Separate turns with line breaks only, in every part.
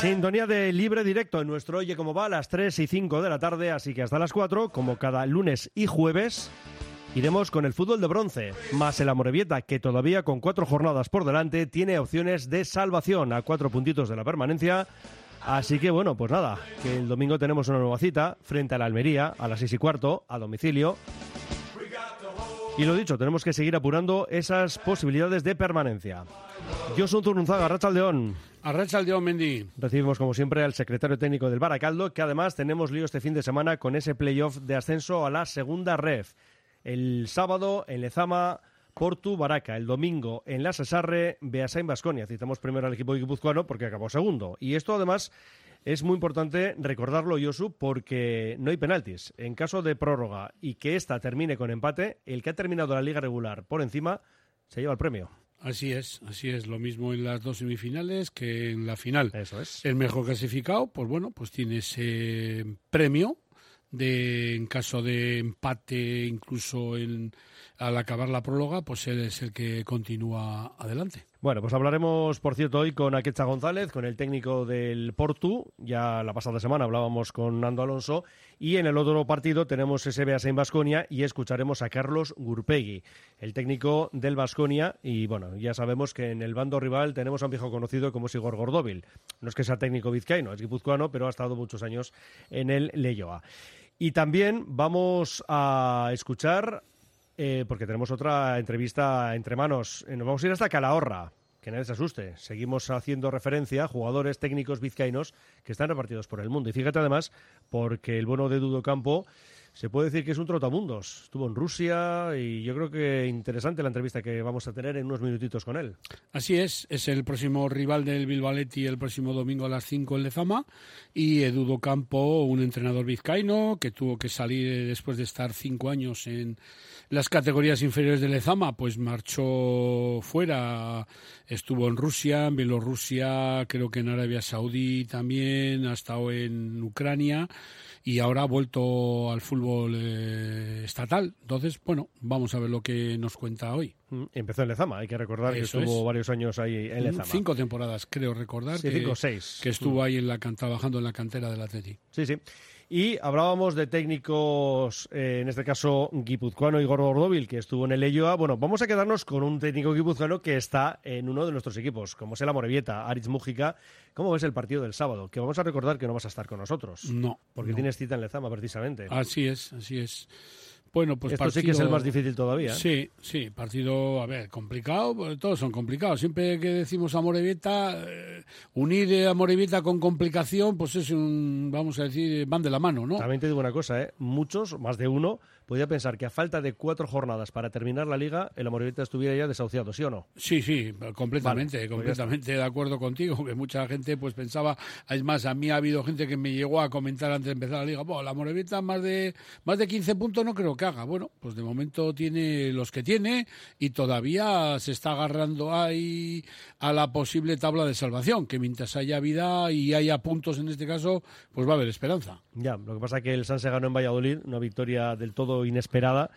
Sintonía de libre directo en nuestro Oye Cómo Va a las 3 y 5 de la tarde, así que hasta las 4, como cada lunes y jueves, iremos con el fútbol de bronce, más el Amorebieta, que todavía con cuatro jornadas por delante tiene opciones de salvación a cuatro puntitos de la permanencia. Así que bueno, pues nada, que el domingo tenemos una nueva cita frente a la Almería a las 6 y cuarto, a domicilio. Y lo dicho, tenemos que seguir apurando esas posibilidades de permanencia. Yo soy Zurunzaga, Rachaldeón.
Arracha el Dios Mendy.
Recibimos, como siempre, al secretario técnico del Baracaldo, que además tenemos lío este fin de semana con ese playoff de ascenso a la segunda ref. El sábado en Lezama, Portu, Baraca. El domingo en la Cesarre, Beasain, Basconia. Citamos primero al equipo guipuzcoano porque acabó segundo. Y esto, además, es muy importante recordarlo, Yosu, porque no hay penaltis. En caso de prórroga y que esta termine con empate, el que ha terminado la liga regular por encima se lleva el premio.
Así es, así es. Lo mismo en las dos semifinales que en la final.
Eso es.
El mejor clasificado, pues bueno, pues tiene ese premio de en caso de empate, incluso en, al acabar la próloga, pues él es el que continúa adelante.
Bueno, pues hablaremos, por cierto, hoy con Akecha González, con el técnico del Portu. Ya la pasada semana hablábamos con Nando Alonso. Y en el otro partido tenemos ese en Basconia y escucharemos a Carlos Gurpegui, el técnico del Basconia. Y bueno, ya sabemos que en el bando rival tenemos a un viejo conocido como es Igor Gordóvil. No es que sea técnico vizcaíno, es guipuzcoano, pero ha estado muchos años en el Leyoa. Y también vamos a escuchar eh, porque tenemos otra entrevista entre manos. Eh, Nos vamos a ir hasta Calahorra. Que nadie se asuste. Seguimos haciendo referencia a jugadores técnicos vizcaínos que están repartidos por el mundo. Y fíjate además, porque el bueno de Dudo Campo se puede decir que es un trotamundos. Estuvo en Rusia y yo creo que interesante la entrevista que vamos a tener en unos minutitos con él.
Así es, es el próximo rival del Bilbaletti el próximo domingo a las 5 en Lezama y Edudo Campo, un entrenador vizcaíno que tuvo que salir después de estar cinco años en las categorías inferiores de Lezama, pues marchó fuera, estuvo en Rusia, en Bielorrusia, creo que en Arabia Saudí también, ha estado en Ucrania y ahora ha vuelto al fútbol eh, estatal. Entonces, bueno, vamos a ver lo que nos cuenta hoy.
Mm, Empezó en Lezama, hay que recordar que estuvo
es.
varios años ahí en Lezama.
Cinco temporadas, creo recordar.
Sí,
que,
cinco seis.
Que estuvo ahí en la, trabajando en la cantera del Atleti.
Sí, sí. Y hablábamos de técnicos, eh, en este caso guipuzcoano Igor Gordóvil, que estuvo en el Elloa. Bueno, vamos a quedarnos con un técnico guipuzcoano que está en uno de nuestros equipos, como es el Amorebieta, Aritz Mújica. ¿Cómo ves el partido del sábado? Que vamos a recordar que no vas a estar con nosotros.
No.
Porque
no.
tienes cita en Lezama, precisamente.
Así es, así es. Bueno, pues
Esto sí que es el más difícil todavía. ¿eh?
Sí, sí, partido, a ver, complicado, pues, todos son complicados. Siempre que decimos Amorebieta, eh, unir eh, Amorebieta con complicación, pues es un, vamos a decir, van de la mano, ¿no?
También te digo una cosa, ¿eh? muchos, más de uno, podía pensar que a falta de cuatro jornadas para terminar la liga, el Amorebieta estuviera ya desahuciado, ¿sí o no?
Sí, sí, completamente,
Vale, pues
completamente de acuerdo contigo, que mucha gente pues pensaba, es más, a mí ha habido gente que me llegó a comentar antes de empezar la liga, bueno, la Morevieta más de más de 15 puntos no creo que haga. Bueno, pues de momento tiene los que tiene y todavía se está agarrando ahí a la posible tabla de salvación, que mientras haya vida y haya puntos en este caso, pues va a haber esperanza.
Ya, lo que pasa es que el San se ganó en Valladolid, una victoria del todo inesperada.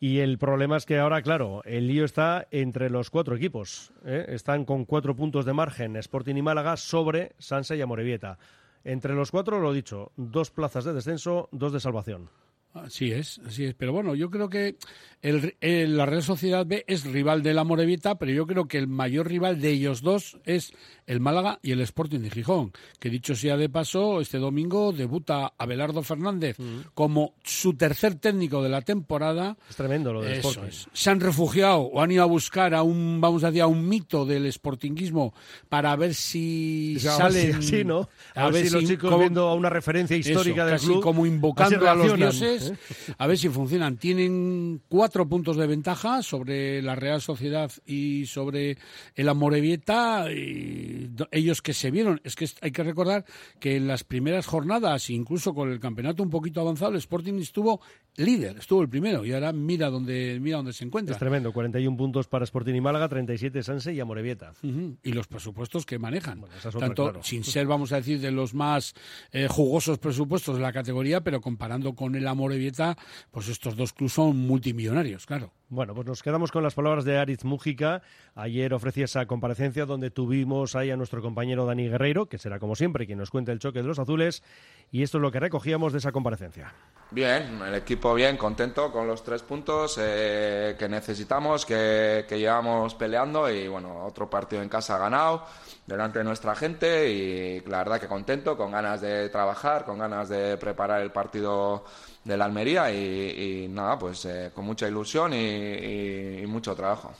Y el problema es que ahora, claro, el lío está entre los cuatro equipos. ¿eh? Están con cuatro puntos de margen Sporting y Málaga sobre Sanse y Amorebieta. Entre los cuatro, lo dicho, dos plazas de descenso, dos de salvación.
Así es, así es. Pero bueno, yo creo que el- la Real Sociedad B es rival de la Morevieta, pero yo creo que el mayor rival de ellos dos es el Málaga y el Sporting de Gijón. Que dicho sea de paso, este domingo debuta Abelardo Fernández como su tercer técnico de la temporada.
Es tremendo lo del
Eso
Sporting.
es. Se han refugiado o han ido a buscar a un, vamos a decir, a un mito del sportinguismo para ver si
O sea, a ver si
salen.
así, ¿no? A, ver, si los chicos
cómo-
viendo a una referencia histórica
eso,
del
casi
club.
como invocando a los dioses,
¿eh?
a ver si funcionan. Tienen cuatro puntos de ventaja sobre la Real Sociedad y sobre el Amorebieta. Y ellos que se vieron, es que hay que recordar que en las primeras jornadas, incluso con el campeonato un poquito avanzado, el Sporting estuvo líder, estuvo el primero y ahora mira dónde, mira dónde se encuentra.
Es tremendo, 41 puntos para Sporting y Málaga, 37 Sanse y Amorebieta.
Ujú, Y los presupuestos que manejan.
Bueno, otra,
Tanto
claro.
sin ser, vamos a decir, de los más eh, jugosos presupuestos de la categoría, pero comparando con el Amorebieta, pues estos dos clubes son multimillonarios, claro.
Bueno, pues nos quedamos con las palabras de Ariz Mújica. Ayer ofrecía esa comparecencia donde tuvimos ahí a nuestro compañero Dani Guerreiro, que será como siempre quien nos cuente el choque de los azules, y esto es lo que recogíamos de esa comparecencia.
Bien, el equipo bien, contento con los tres puntos eh, que necesitamos, que, que llevamos peleando y bueno, otro partido en casa ganado delante de nuestra gente y la verdad que contento, con ganas de trabajar, con ganas de preparar el partido de la Almería y, y nada, pues eh, con mucha ilusión y, y- y mucho trabajo.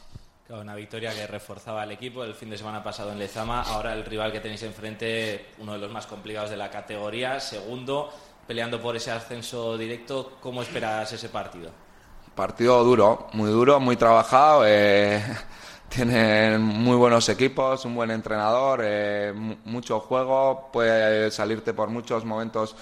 Claro, una victoria que reforzaba al equipo el fin de semana pasado en Lezama. Ahora el rival que tenéis enfrente, uno de los más complicados de la categoría, segundo, peleando por ese ascenso directo. ¿Cómo esperas ese partido?
Partido duro, muy duro, muy trabajado. eh, tienen muy buenos equipos, un buen entrenador, eh, mu- mucho juego, puede salirte por muchos momentos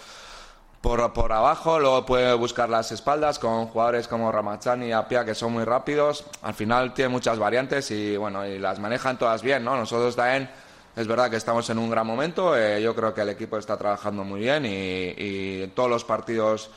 por, por abajo, luego puede buscar las espaldas con jugadores como Ramachani y Apia que son muy rápidos. Al final tiene muchas variantes y bueno, y las manejan todas bien, ¿no? Nosotros también es verdad que estamos en un gran momento, eh, yo creo que el equipo está trabajando muy bien y, y todos los partidos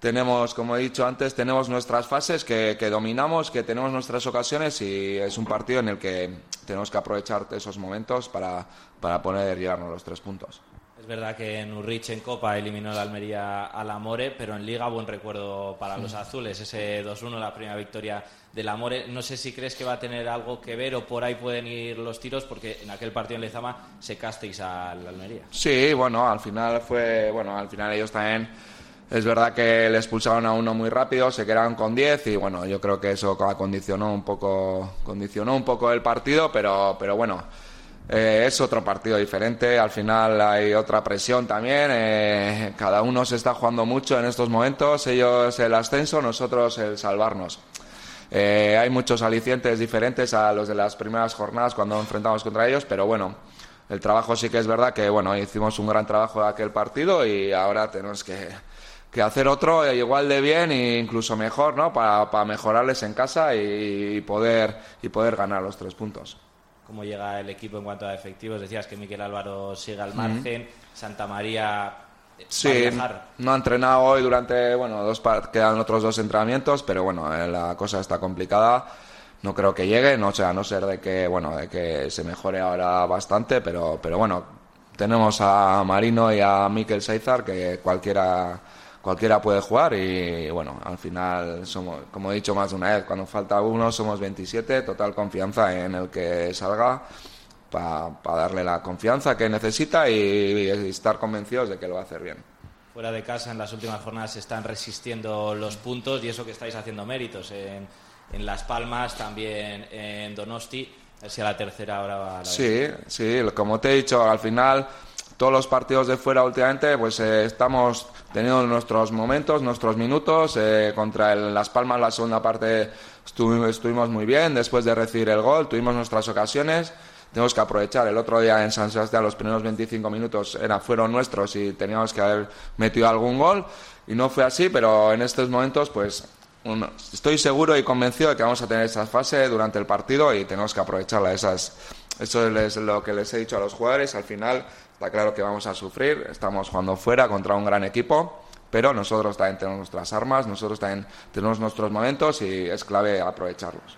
tenemos, como he dicho antes, tenemos nuestras fases que, que dominamos, que tenemos nuestras ocasiones y es un partido en el que tenemos que aprovechar esos momentos para, para poder llevarnos los tres puntos.
Es verdad que en Urrich en Copa eliminó la Almería al Amore, pero en Liga buen recuerdo para los azules, ese 2-1, la primera victoria del Amore. No sé si crees que va a tener algo que ver o por ahí pueden ir los tiros, porque en aquel partido en Lezama se casteis al Almería.
Sí, bueno, al final fue, bueno, al final ellos también, es verdad que le expulsaron a uno muy rápido, se quedaron con 10 y bueno, yo creo que eso condicionó un poco, condicionó un poco el partido, pero, pero bueno, eh, es otro partido diferente, al final hay otra presión también, eh, cada uno se está jugando mucho en estos momentos, ellos el ascenso, nosotros el salvarnos. Eh, hay muchos alicientes diferentes a los de las primeras jornadas cuando enfrentamos contra ellos, pero bueno, el trabajo sí que es verdad que bueno, hicimos un gran trabajo de aquel partido y ahora tenemos que, hacer otro igual de bien e incluso mejor, ¿no? Para, mejorarles en casa y poder y poder ganar los tres puntos.
Cómo llega el equipo en cuanto a efectivos. Decías que Miquel Álvaro sigue al margen, Santa María eh,
Sí, no ha entrenado hoy durante, bueno, dos quedan otros dos entrenamientos, pero bueno, eh, la cosa está complicada. No creo que llegue, no, o sea, a no ser de que, bueno, de que se mejore ahora bastante, pero, pero bueno, tenemos a Marino y a Miquel Seizar que cualquiera, cualquiera puede jugar y bueno, al final somos, como he dicho más de una vez, cuando falta uno somos 27, total confianza en el que salga para darle la confianza que necesita y, y estar convencidos de que lo va a hacer bien.
Fuera de casa, en las últimas jornadas se están resistiendo los puntos y eso que estáis haciendo méritos en, en Las Palmas, también en Donosti. A si a la tercera hora va la
Sí, sí, como te he dicho, al final todos los partidos de fuera últimamente pues eh, estamos teniendo nuestros momentos, nuestros minutos. eh, contra el Las Palmas la segunda parte estuvi- estuvimos muy bien, después de recibir el gol tuvimos nuestras ocasiones. Tenemos que aprovechar. El otro día en San Sebastián los primeros 25 minutos era, fueron nuestros y teníamos que haber metido algún gol y no fue así, pero en estos momentos pues estoy seguro y convencido de que vamos a tener esa fase durante el partido y tenemos que aprovecharla. Eso es lo que les he dicho a los jugadores. Al final está claro que vamos a sufrir. Estamos jugando fuera contra un gran equipo, pero nosotros también tenemos nuestras armas, nosotros también tenemos nuestros momentos y es clave aprovecharlos.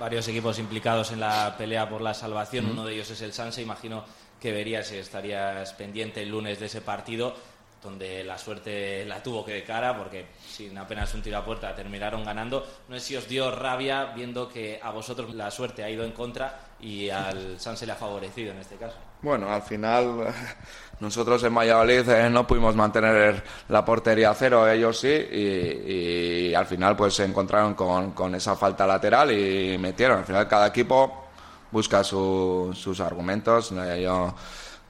varios equipos implicados en la pelea por la salvación. Uno de ellos es el Sanse. Imagino que verías si estarías pendiente el lunes de ese partido, donde la suerte la tuvo que de cara, porque sin apenas un tiro a puerta terminaron ganando. No sé si os dio rabia viendo que a vosotros la suerte ha ido en contra y al Sanse le ha favorecido en este caso.
Bueno, al final nosotros en Valladolid eh, no pudimos mantener la portería a cero, ellos sí, y, al final pues se encontraron con, con esa falta lateral y metieron. Al final cada equipo busca su- sus argumentos. Yo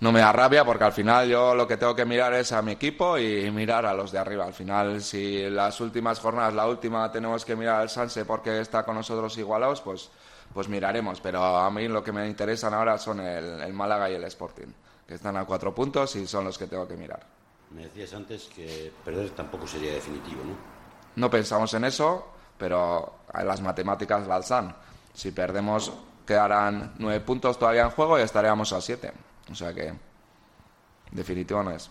no me da rabia porque al final yo lo que tengo que mirar es a mi equipo y mirar a los de arriba. Al final, si las últimas jornadas, la última, tenemos que mirar al Sanse porque está con nosotros igualados, pues, pues miraremos. Pero a mí lo que me interesan ahora son el, el Málaga y el Sporting, que están a cuatro puntos y son los que tengo que mirar.
Me decías antes que perder tampoco sería definitivo, ¿no?
no pensamos en eso, pero las matemáticas las dan. Si perdemos, quedarán nueve puntos todavía en juego y estaríamos a siete. O sea que, definitivo no es.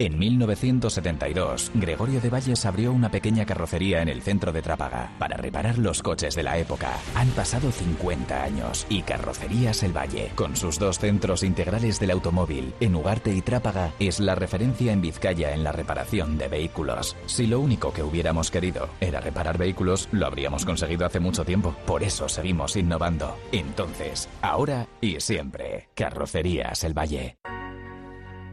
En 1972, Gregorio de Valles abrió una pequeña carrocería en el centro de Trápaga para reparar los coches de la época. Han pasado 50 años y Carrocerías El Valle, con sus dos centros integrales del automóvil, en Ugarte y Trápaga, es la referencia en Vizcaya en la reparación de vehículos. Si lo único que hubiéramos querido era reparar vehículos, lo habríamos conseguido hace mucho tiempo. Por eso seguimos innovando. Entonces, ahora y siempre, Carrocerías El Valle.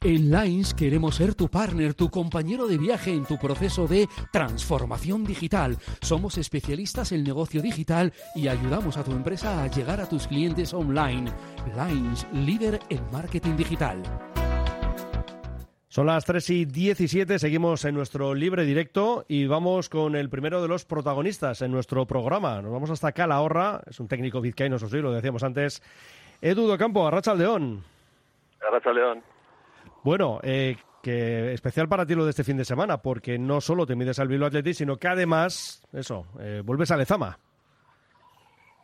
En Lines queremos ser tu partner, tu compañero de viaje en tu proceso de transformación digital. Somos especialistas en negocio digital y ayudamos a tu empresa a llegar a tus clientes online. Lines, líder en marketing digital.
Son las 3 y 17, seguimos en nuestro libre directo y vamos con el primero de los protagonistas en nuestro programa. Nos vamos hasta Calahorra, es un técnico vizcaíno, eso sí, lo decíamos antes. Edu Campo, Arracha León.
Arracha León.
Bueno, eh, que especial para ti lo de este fin de semana, porque no solo te mides al Bilbao Athletic, sino que además, eso, eh, vuelves a Lezama.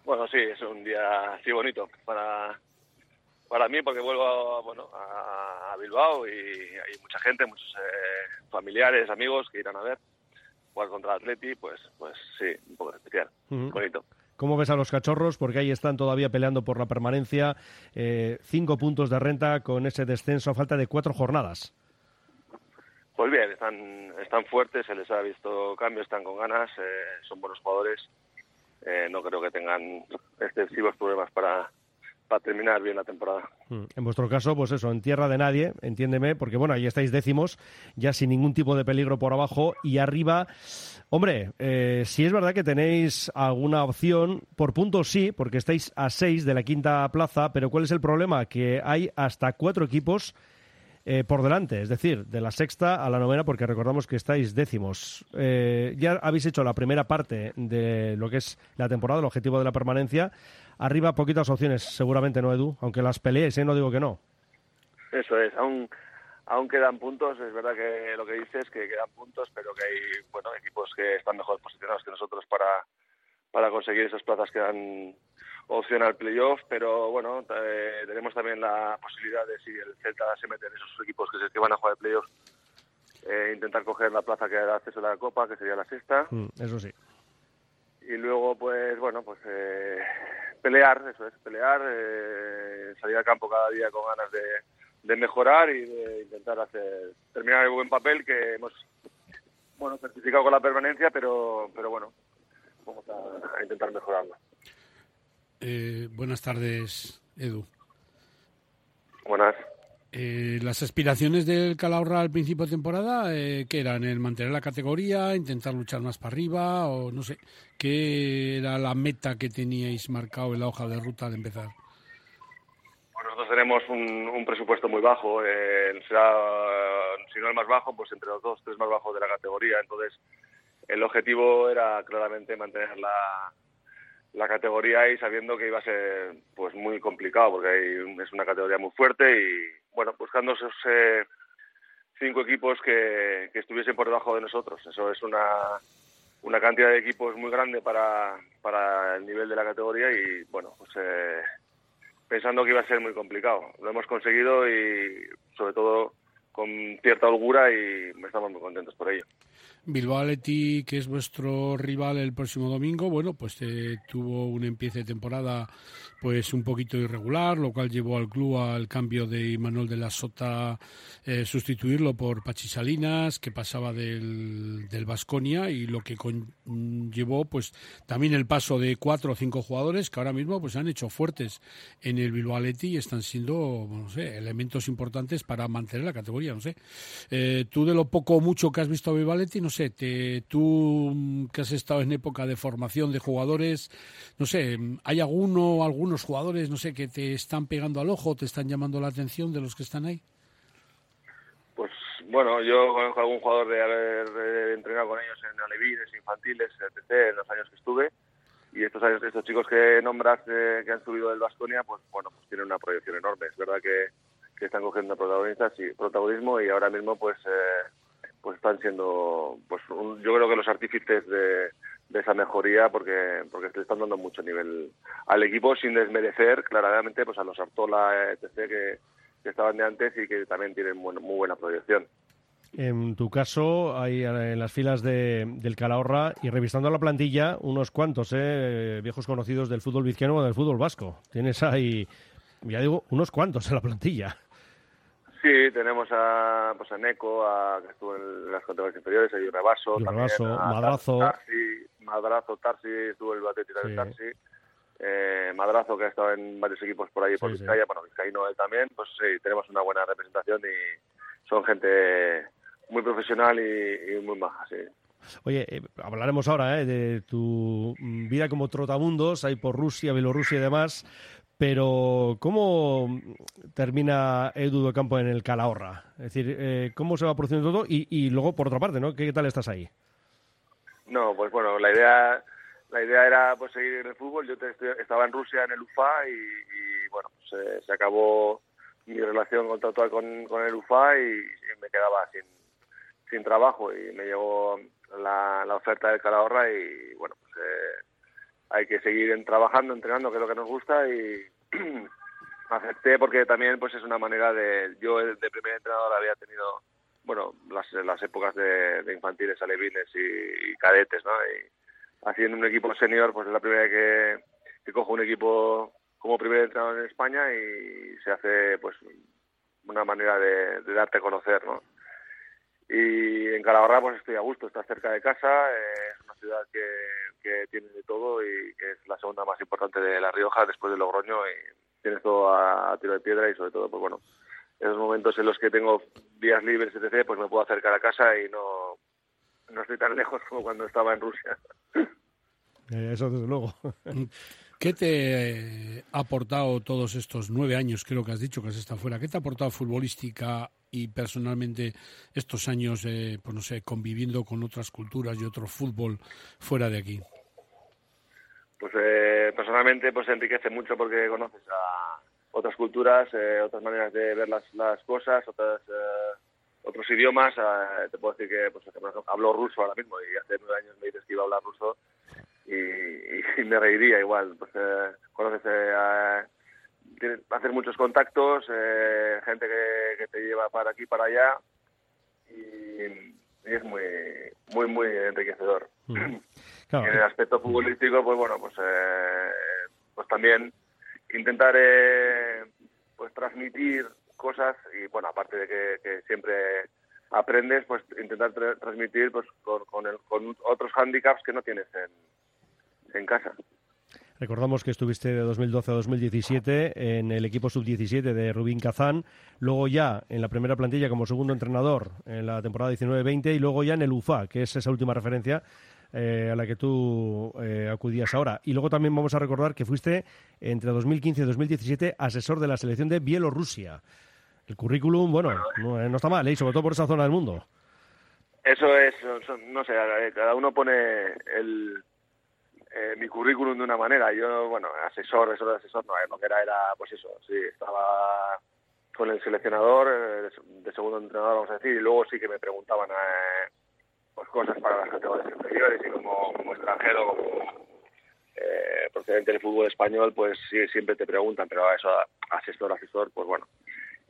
Bueno, sí, es un día así bonito para, para mí, porque vuelvo a, bueno, a, Bilbao y hay mucha gente, muchos eh, familiares, amigos que irán a ver jugar contra el Atleti, pues, pues sí, un poco especial, bonito.
¿Cómo ves a los cachorros? Porque ahí están todavía peleando por la permanencia. eh, cinco puntos de renta con ese descenso a falta de cuatro jornadas.
Pues bien, están, están fuertes, se les ha visto cambio, están con ganas, eh, son buenos jugadores. Eh, no creo que tengan excesivos problemas para, para terminar bien la temporada.
Mm. En vuestro caso, pues eso, en tierra de nadie, entiéndeme, porque bueno, ahí estáis décimos, ya sin ningún tipo de peligro por abajo y arriba. Hombre, eh, si es verdad que tenéis alguna opción, por puntos sí, porque estáis a seis de la quinta plaza, pero ¿cuál es el problema? Que hay hasta cuatro equipos eh, por delante, es decir, de la sexta a la novena, porque recordamos que estáis décimos. Eh, ya habéis hecho la primera parte de lo que es la temporada, el objetivo de la permanencia. Arriba poquitas opciones, seguramente, ¿no, Edu? Aunque las peleéis, ¿eh? No digo que no.
Eso es, aún, aún quedan puntos, es verdad que lo que dices que quedan puntos, pero que hay bueno equipos que están mejor posicionados que nosotros para, para conseguir esas plazas que dan opción al playoff, pero bueno, eh, tenemos también la posibilidad de si el Celta se mete en esos equipos que, se, que van a jugar el playoff, eh, intentar coger la plaza que da acceso a la Copa, que sería la sexta,
Mm, eso sí.
y luego pues bueno, pues eh, pelear, eso es, pelear, eh, salir al campo cada día con ganas de, de mejorar y de intentar hacer terminar el buen papel que hemos bueno certificado con la permanencia, pero pero bueno, vamos a, intentar mejorarlo.
Eh, buenas tardes, Edu.
Buenas.
Eh, las aspiraciones del Calahorra al principio de temporada, eh, ¿qué eran? ¿El mantener la categoría, intentar luchar más para arriba o no sé? ¿Qué era la meta que teníais marcado en la hoja de ruta al empezar?
Pues nosotros tenemos un, un presupuesto muy bajo, eh, será, si no el más bajo, pues entre los dos, tres más bajos de la categoría. Entonces, el objetivo era claramente mantener la, la categoría y sabiendo que iba a ser pues muy complicado porque es una categoría muy fuerte y bueno buscando esos eh, cinco equipos que, que estuviesen por debajo de nosotros. Eso es una una cantidad de equipos muy grande para, para el nivel de la categoría y bueno pues eh, pensando que iba a ser muy complicado. Lo hemos conseguido y sobre todo con cierta holgura y estamos muy contentos por ello
Bilbao que es vuestro rival el próximo domingo, bueno, pues eh, tuvo un empiece de temporada pues un poquito irregular, lo cual llevó al club al cambio de Imanol de la Sota, eh, sustituirlo por Pachi Salinas, que pasaba del, del Vasconia y lo que llevó pues también el paso de cuatro o cinco jugadores que ahora mismo pues han hecho fuertes en el Bilbao y están siendo, no sé, elementos importantes para mantener la categoría, no sé. Eh, tú de lo poco o mucho que has visto a Bilbao Athletic, no sé, te, tú mm, que has estado en época de formación de jugadores, no sé, ¿hay alguno algunos jugadores, no sé, que te están pegando al ojo, te están llamando la atención de los que están ahí?
Pues bueno, yo conozco algún jugador de haber entrenado con ellos en alevines, infantiles, etc., en los años que estuve. Y estos años, estos chicos que nombras eh, que han subido del Vasconia, pues bueno, pues tienen una proyección enorme. Es verdad que, que están cogiendo protagonistas y protagonismo y ahora mismo pues eh, pues están siendo pues un- yo creo que los artífices de, de esa mejoría porque porque le están dando mucho nivel al equipo sin desmerecer claramente pues a los Artola etc que, estaban de antes y que también tienen buen- muy buena proyección.
En tu caso, hay eh, en las filas de, del Calahorra y revisando la plantilla, unos cuantos eh, viejos conocidos del fútbol vizcaíno o del fútbol vasco. Tienes ahí, ya digo, unos cuantos en la plantilla.
Sí, tenemos a, pues a Neco, a, que estuvo en las categorías inferiores, a Yurre Basso,
Yurre
también
Basso,
a
Madrazo.
Tarsi, Madrazo, Tarsi, estuvo el Bateti
Sí.
de Tarsi. Eh, Madrazo, que ha estado en varios equipos por ahí, por
Sí, sí.
Vizcaya, bueno, Vizcaíno él también, pues sí, tenemos una buena representación y son gente muy profesional y, y muy maja, sí.
Oye, eh, hablaremos ahora eh, de tu vida como trotamundos, ahí por Rusia, Bielorrusia y demás, pero ¿cómo termina Edu de Campo en el Calahorra? Es decir, eh, ¿cómo se va produciendo todo? Y, luego, por otra parte, ¿no? ¿Qué tal estás ahí?
No, pues bueno, la idea la idea era pues seguir en el fútbol. Yo te- estaba en Rusia en el UFA y, bueno, pues, eh, se acabó mi relación contractual con, con el UFA y, y me quedaba sin, sin trabajo y me llegó la, la oferta del Calahorra y bueno, pues eh, hay que seguir trabajando, entrenando, que es lo que nos gusta y acepté porque también pues es una manera de yo de primer entrenador había tenido bueno las, las épocas de, infantiles alevines y, cadetes no y haciendo un equipo senior pues es la primera que, que cojo un equipo como primer entrenador en España y se hace pues una manera de, de darte a conocer no y en Calahorra pues estoy a gusto, está cerca de casa, eh, es una ciudad que, que tiene de todo y que es la segunda más importante de La Rioja después de Logroño y tienes todo a, a tiro de piedra y sobre todo pues bueno, esos momentos en los que tengo días libres etc pues me puedo acercar a casa y no, no estoy tan lejos como cuando estaba en Rusia.
Eh, eso desde luego.
¿Qué te eh, ha aportado todos estos nueve años, creo que has dicho que has estado fuera? ¿Qué te ha aportado futbolística y personalmente estos años, eh, pues no sé, conviviendo con otras culturas y otro fútbol fuera de aquí?
Pues eh, personalmente pues enriquece mucho porque conoces a otras culturas, eh, otras maneras de ver las, las cosas, otras eh, otros idiomas. eh, te puedo decir que pues, hablo ruso ahora mismo y hace nueve años me dices que iba a hablar ruso y, y me reiría igual. Pues eh, conoces eh, a- tienes- haces muchos contactos, eh, gente que, que te lleva para aquí para allá y, es muy muy muy enriquecedor.
Claro.
Y en el aspecto futbolístico, pues bueno, pues, eh, pues también intentar eh, pues transmitir cosas y bueno, aparte de que, que siempre aprendes, pues intentar tra- transmitir pues con, con, el- con otros handicaps que no tienes en, en casa.
Recordamos que estuviste de 2012 a 2017 en el equipo sub-17 de Rubín Kazán, luego ya en la primera plantilla como segundo entrenador en la temporada 19-20 y luego ya en el UFA, que es esa última referencia eh, a la que tú eh, acudías ahora. Y luego también vamos a recordar que fuiste entre 2015 y 2017 asesor de la selección de Bielorrusia. El currículum, bueno, no, eh, no está mal, ¿eh? Y sobre todo por esa zona del mundo.
Eso es, no sé, cada uno pone el, eh, mi currículum de una manera. Yo, bueno, asesor, eso de asesor, no, eh, lo que era era, pues eso, sí, estaba con el seleccionador, eh, de, segundo entrenador, vamos a decir, y luego sí que me preguntaban eh, pues cosas para las categorías inferiores y como, como extranjero, como eh, procedente del fútbol español, pues sí, siempre te preguntan, pero eso, asesor, asesor, pues bueno.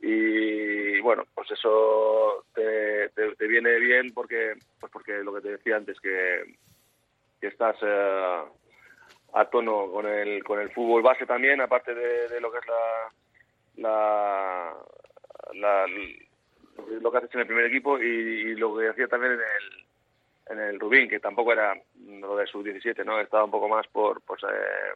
Y bueno, pues eso te, te, te viene bien porque, pues porque lo que te decía antes, que, que estás eh, a tono con el, con el fútbol base también, aparte de, de lo que es la, la, lo que haces en el primer equipo y, y lo que hacía también en el, en el Rubín, que tampoco era lo de sub-17, ¿no? Estaba un poco más por, pues, eh,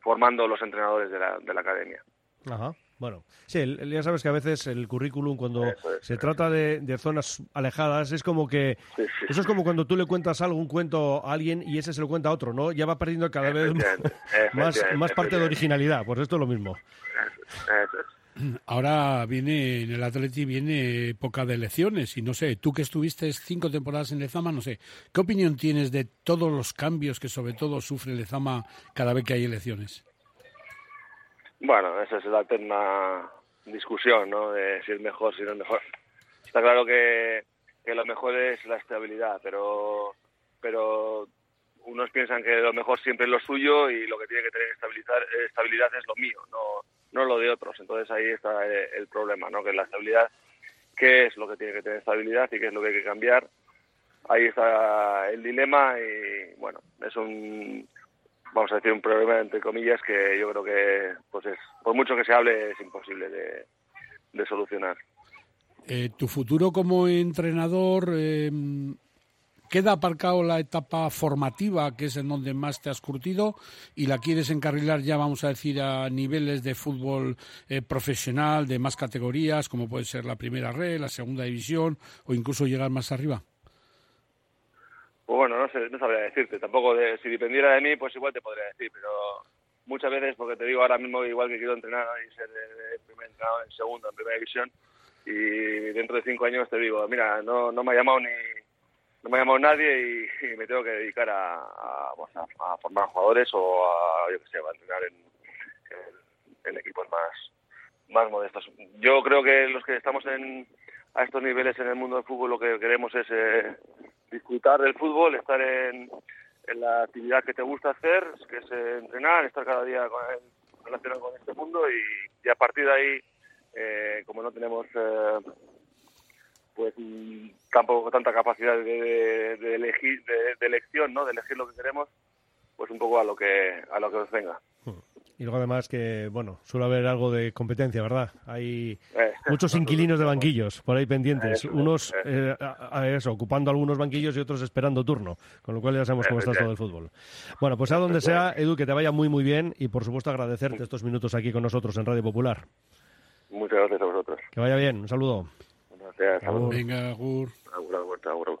formando los entrenadores de la, de la academia.
Ajá. Bueno, sí, ya sabes que a veces el currículum cuando
es,
se trata de, de zonas alejadas es como que eso es como cuando tú le cuentas algo, un cuento a alguien y ese se lo cuenta a otro, ¿no? Ya va perdiendo cada vez más, parte de originalidad. Pues esto es lo mismo.
Ahora viene en el Atleti viene época de elecciones y no sé, tú que estuviste cinco temporadas en Lezama, no sé, ¿qué opinión tienes de todos los cambios que sobre todo sufre Lezama cada vez que hay elecciones?
Bueno, esa es la eterna discusión, ¿no? De si es mejor, si no es mejor. Está claro que, que lo mejor es la estabilidad, pero, pero unos piensan que lo mejor siempre es lo suyo y lo que tiene que tener estabilizar, estabilidad es lo mío, no, no lo de otros. Entonces ahí está el, el problema, ¿no? Que la estabilidad, ¿qué es lo que tiene que tener estabilidad y qué es lo que hay que cambiar? Ahí está el dilema y, bueno, es un, vamos a decir, un problema entre comillas que yo creo que, pues es, por mucho que se hable, es imposible de, solucionar.
Eh, tu futuro como entrenador, eh, ¿queda aparcado la etapa formativa, que es en donde más te has curtido, y la quieres encarrilar ya, vamos a decir, a niveles de fútbol eh, profesional, de más categorías, como puede ser la primera red, la segunda división, o incluso llegar más arriba?
Bueno, no sé, no sabría decirte. Tampoco, de, si dependiera de mí, pues igual te podría decir, pero muchas veces, porque te digo ahora mismo igual que quiero entrenar y ser de, de primer entrenador en segunda, en primera división, y dentro de cinco años te digo, mira, no, no me ha llamado ni no me ha llamado nadie y, me tengo que dedicar a, pues, a- a formar jugadores o a, yo qué sé, a entrenar en, en- en equipos más, más modestos. Yo creo que los que estamos en, a estos niveles en el mundo del fútbol lo que queremos es eh, disfrutar del fútbol, estar en, en la actividad que te gusta hacer, que es entrenar, estar cada día con el- relacionado con este mundo y, y a partir de ahí, eh, como no tenemos eh, pues tampoco tanta capacidad de, de- elegir, de, de elección, ¿no? De elegir lo que queremos, pues un poco a lo que a lo que nos venga.
Y luego además que, bueno, suele haber algo de competencia, ¿verdad? Hay
Eh,
muchos inquilinos de banquillos por ahí pendientes. Unos, eh, a- a eso, ocupando algunos banquillos y otros esperando turno. Con lo cual ya sabemos cómo está todo el fútbol. Bueno, pues sea donde sea, Edu, que te vaya muy, muy bien. Y por supuesto agradecerte estos minutos aquí con nosotros en Radio Popular.
Muchas gracias a vosotros.
Que vaya bien. Un saludo.
Gracias.
Agur.
Venga, Gur.
Agur, agur, agur.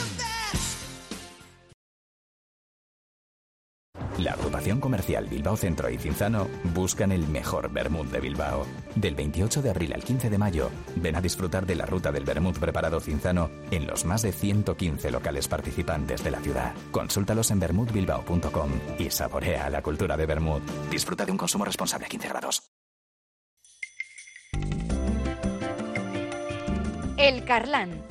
La agrupación comercial Bilbao Centro y Cinzano buscan el mejor vermut de Bilbao. Del 28 de abril al 15 de mayo, ven a disfrutar de la ruta del vermut preparado Cinzano en los más de 115 locales participantes de la ciudad. Consúltalos en vermutbilbao.com y saborea la cultura de vermut. Disfruta de un consumo responsable a 15 grados.
El Carlán.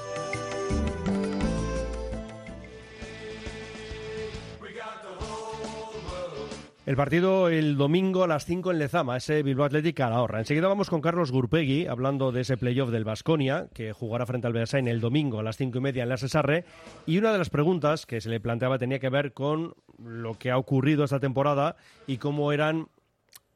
El partido el domingo a las 5 en Lezama, ese Bilbao Athletic Calahorra. Enseguida vamos con Carlos Gurpegui, hablando de ese playoff del Vasconia, que jugará frente al Beasain el domingo a las 5 y media en la Cesarre. Y una de las preguntas que se le planteaba tenía que ver con lo que ha ocurrido esta temporada y cómo eran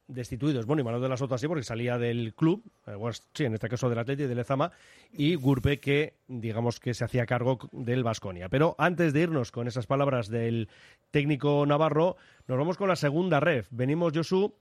destituidos. Bueno, y Manuel de las otras sí, porque salía del club, eh, bueno, sí, en este caso del Atleti de Lezama, y Gurpe que, digamos que se hacía cargo del Vasconia. Pero antes de irnos con esas palabras del técnico navarro, nos vamos con la segunda ref. Venimos, Josu,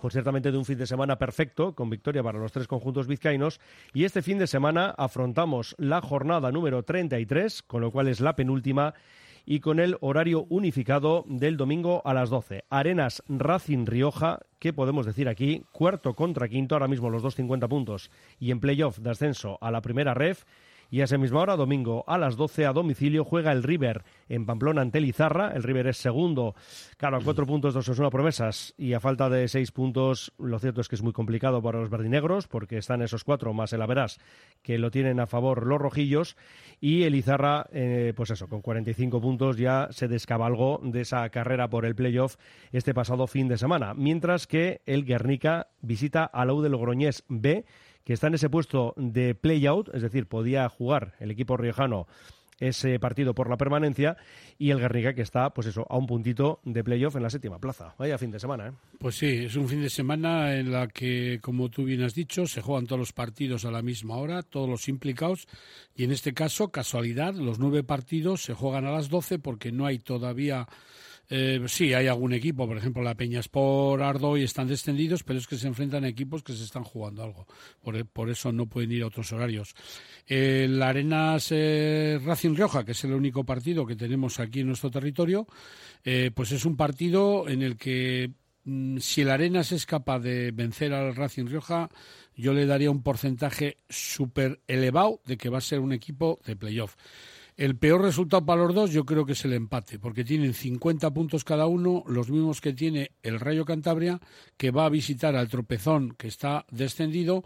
pues ciertamente de un fin de semana perfecto, con victoria para los tres conjuntos vizcaínos, y este fin de semana afrontamos la jornada número 33, con lo cual es la penúltima, y con el horario unificado del domingo a las 12. Arenas Racing Rioja, ¿qué podemos decir aquí? Cuarto contra quinto, ahora mismo los dos 50 puntos y en playoff de ascenso a la primera ref. Y a esa misma hora, domingo a las 12 a domicilio, juega el River en Pamplona ante Lizarra. El River es segundo, claro, a cuatro puntos de Osasuna Promesas y a falta de seis puntos, lo cierto es que es muy complicado para los verdinegros porque están esos cuatro más el Averas que lo tienen a favor los rojillos. Y el Lizarra, eh, pues eso, con 45 puntos ya se descabalgó de esa carrera por el playoff este pasado fin de semana. Mientras que el Guernica visita a la U de Logroñés B que está en ese puesto de play-out, es decir, podía jugar el equipo riojano ese partido por la permanencia y el Guernica que está, pues eso, a un puntito de playoff en la séptima plaza. Vaya fin de semana, ¿eh?
Pues sí, es un fin de semana en la que, como tú bien has dicho, se juegan todos los partidos a la misma hora, todos los implicados, y en este caso, casualidad, los nueve partidos se juegan a las doce porque no hay todavía eh, sí, hay algún equipo, por ejemplo, la Peña Sport, Ardo, y están descendidos, pero es que se enfrentan a equipos que se están jugando algo. Por, eso no pueden ir a otros horarios. Eh, la Arenas Racing Rioja, que es el único partido que tenemos aquí en nuestro territorio, eh, pues es un partido en el que mm, si el Arenas es capaz de vencer al Racing Rioja, yo le daría un porcentaje súper elevado de que va a ser un equipo de playoff. El peor resultado para los dos yo creo que es el empate, porque tienen 50 puntos cada uno, los mismos que tiene el Rayo Cantabria, que va a visitar al tropezón que está descendido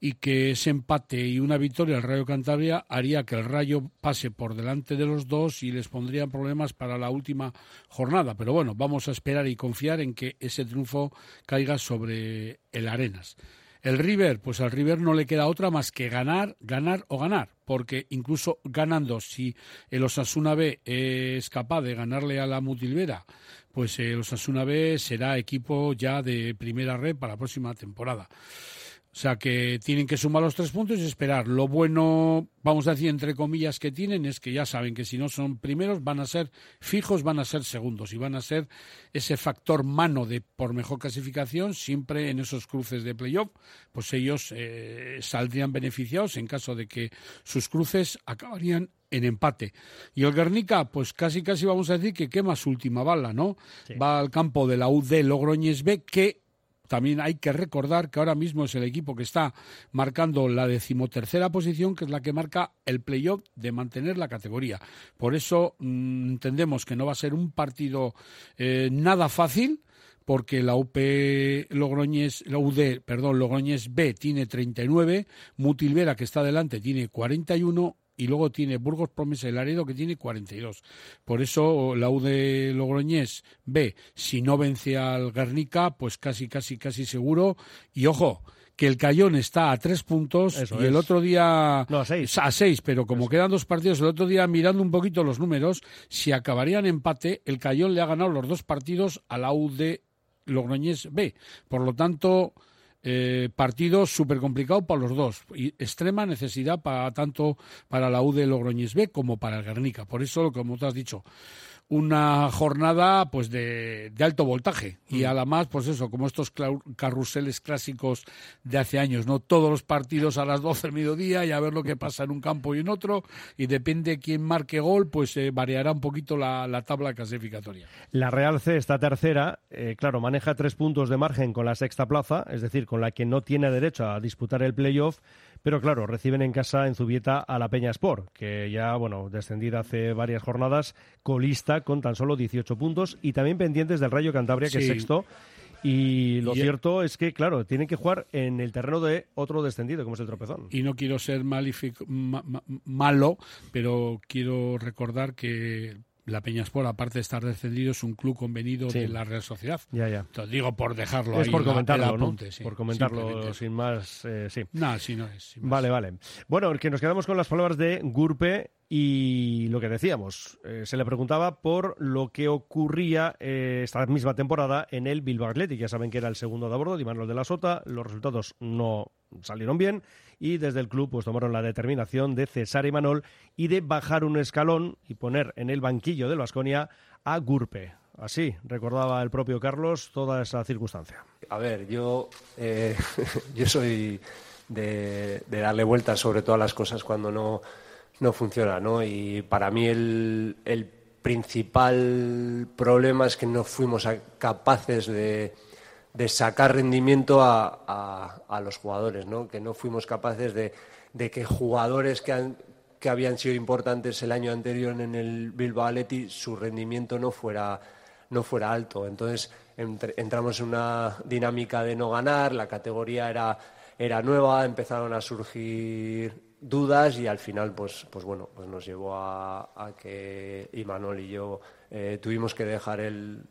y que ese empate y una victoria al Rayo Cantabria haría que el Rayo pase por delante de los dos y les pondría problemas para la última jornada. Pero bueno, vamos a esperar y confiar en que ese triunfo caiga sobre el Arenas. El River, pues al River no le queda otra más que ganar, ganar o ganar, porque incluso ganando, si el Osasuna B es capaz de ganarle a la Mutilvera, pues el Osasuna B será equipo ya de primera red para la próxima temporada. O sea que tienen que sumar los tres puntos y esperar. Lo bueno, vamos a decir, entre comillas, que tienen es que ya saben que si no son primeros van a ser fijos, van a ser segundos y van a ser ese factor mano de por mejor clasificación siempre en esos cruces de playoff, pues ellos eh, saldrían beneficiados en caso de que sus cruces acabarían en empate. Y el Guernica, pues casi casi vamos a decir que quema su última bala, ¿no? Va al campo de la UD Logroñez B que también hay que recordar que ahora mismo es el equipo que está marcando la decimotercera posición, que es la que marca el playoff de mantener la categoría. Por eso mmm, entendemos que no va a ser un partido eh, nada fácil porque la UP Logroñés, la UD, perdón, Logroñés B tiene 39, Mutilvera que está delante tiene 41 y luego tiene Burgos Promesa y Laredo que tiene 42. Por eso la U de Logroñés B, si no vence al Guernica, pues casi, casi, casi seguro. Y ojo, que el Cayón está a tres puntos
Eso
y el
es.
otro día
No, a seis.
a seis, pero como quedan dos partidos, el otro día mirando un poquito los números, si acabarían empate, el Cayón le ha ganado los dos partidos a la U de Logroñés B. Por lo tanto, eh, partido súper complicado para los dos y extrema necesidad para tanto para la U de Logroñés B como para el Guernica. Por eso, como tú has dicho, una jornada pues de, de alto voltaje. Y además pues eso como estos carruseles clásicos de hace años no todos los partidos a las 12 del mediodía y a ver lo que pasa en un campo y en otro. Y depende quién marque gol pues eh, variará un poquito la, la tabla clasificatoria.
La Real C está tercera, eh, claro, maneja tres puntos de margen con la sexta plaza, es decir, con la que no tiene derecho a disputar el playoff, pero claro, reciben en casa en Zubieta a la Peña Sport, que ya, bueno, descendida hace varias jornadas, colista con tan solo 18 puntos y también pendientes del Rayo Cantabria, que es sexto. Y lo
Y-
cierto es que, claro, tienen que jugar en el terreno de otro descendido, como es el tropezón.
y no quiero ser ma- malo pero quiero recordar que la Peñaspor, aparte de estar descendido, es un club convenido
Sí.
de la Real Sociedad.
Ya, ya.
Entonces, digo por dejarlo
Es
ahí
por
la-
comentarlo, ¿no?
sí,
por comentarlo sin más, eh, sí.
No, sí, no es. sin más.
Vale, vale. Bueno, que nos quedamos con las palabras de Gurpe y lo que decíamos. eh, se le preguntaba por lo que ocurría eh, esta misma temporada en el Bilbao Athletic. Ya saben que era el segundo de a bordo, de la Sota. Los resultados no salieron bien y desde el club pues tomaron la determinación de cesar a Imanol y de bajar un escalón y poner en el banquillo del Vasconia a Gurpe. Así recordaba el propio Carlos toda esa circunstancia.
A ver, yo, eh, yo soy de, de darle vueltas sobre todas las cosas cuando no, no funciona, ¿no? Y para mí el, el principal problema es que no fuimos capaces de, de sacar rendimiento a, a- los jugadores, ¿no? Que no fuimos capaces de, de que jugadores que, han- que habían sido importantes el año anterior en el Bilbao Athletic, su rendimiento no fuera no fuera alto. Entonces entramos en una dinámica de no ganar, la categoría era, era nueva, empezaron a surgir dudas y al final pues, pues bueno, pues nos llevó a, a que Imanol y yo eh, tuvimos que dejar el,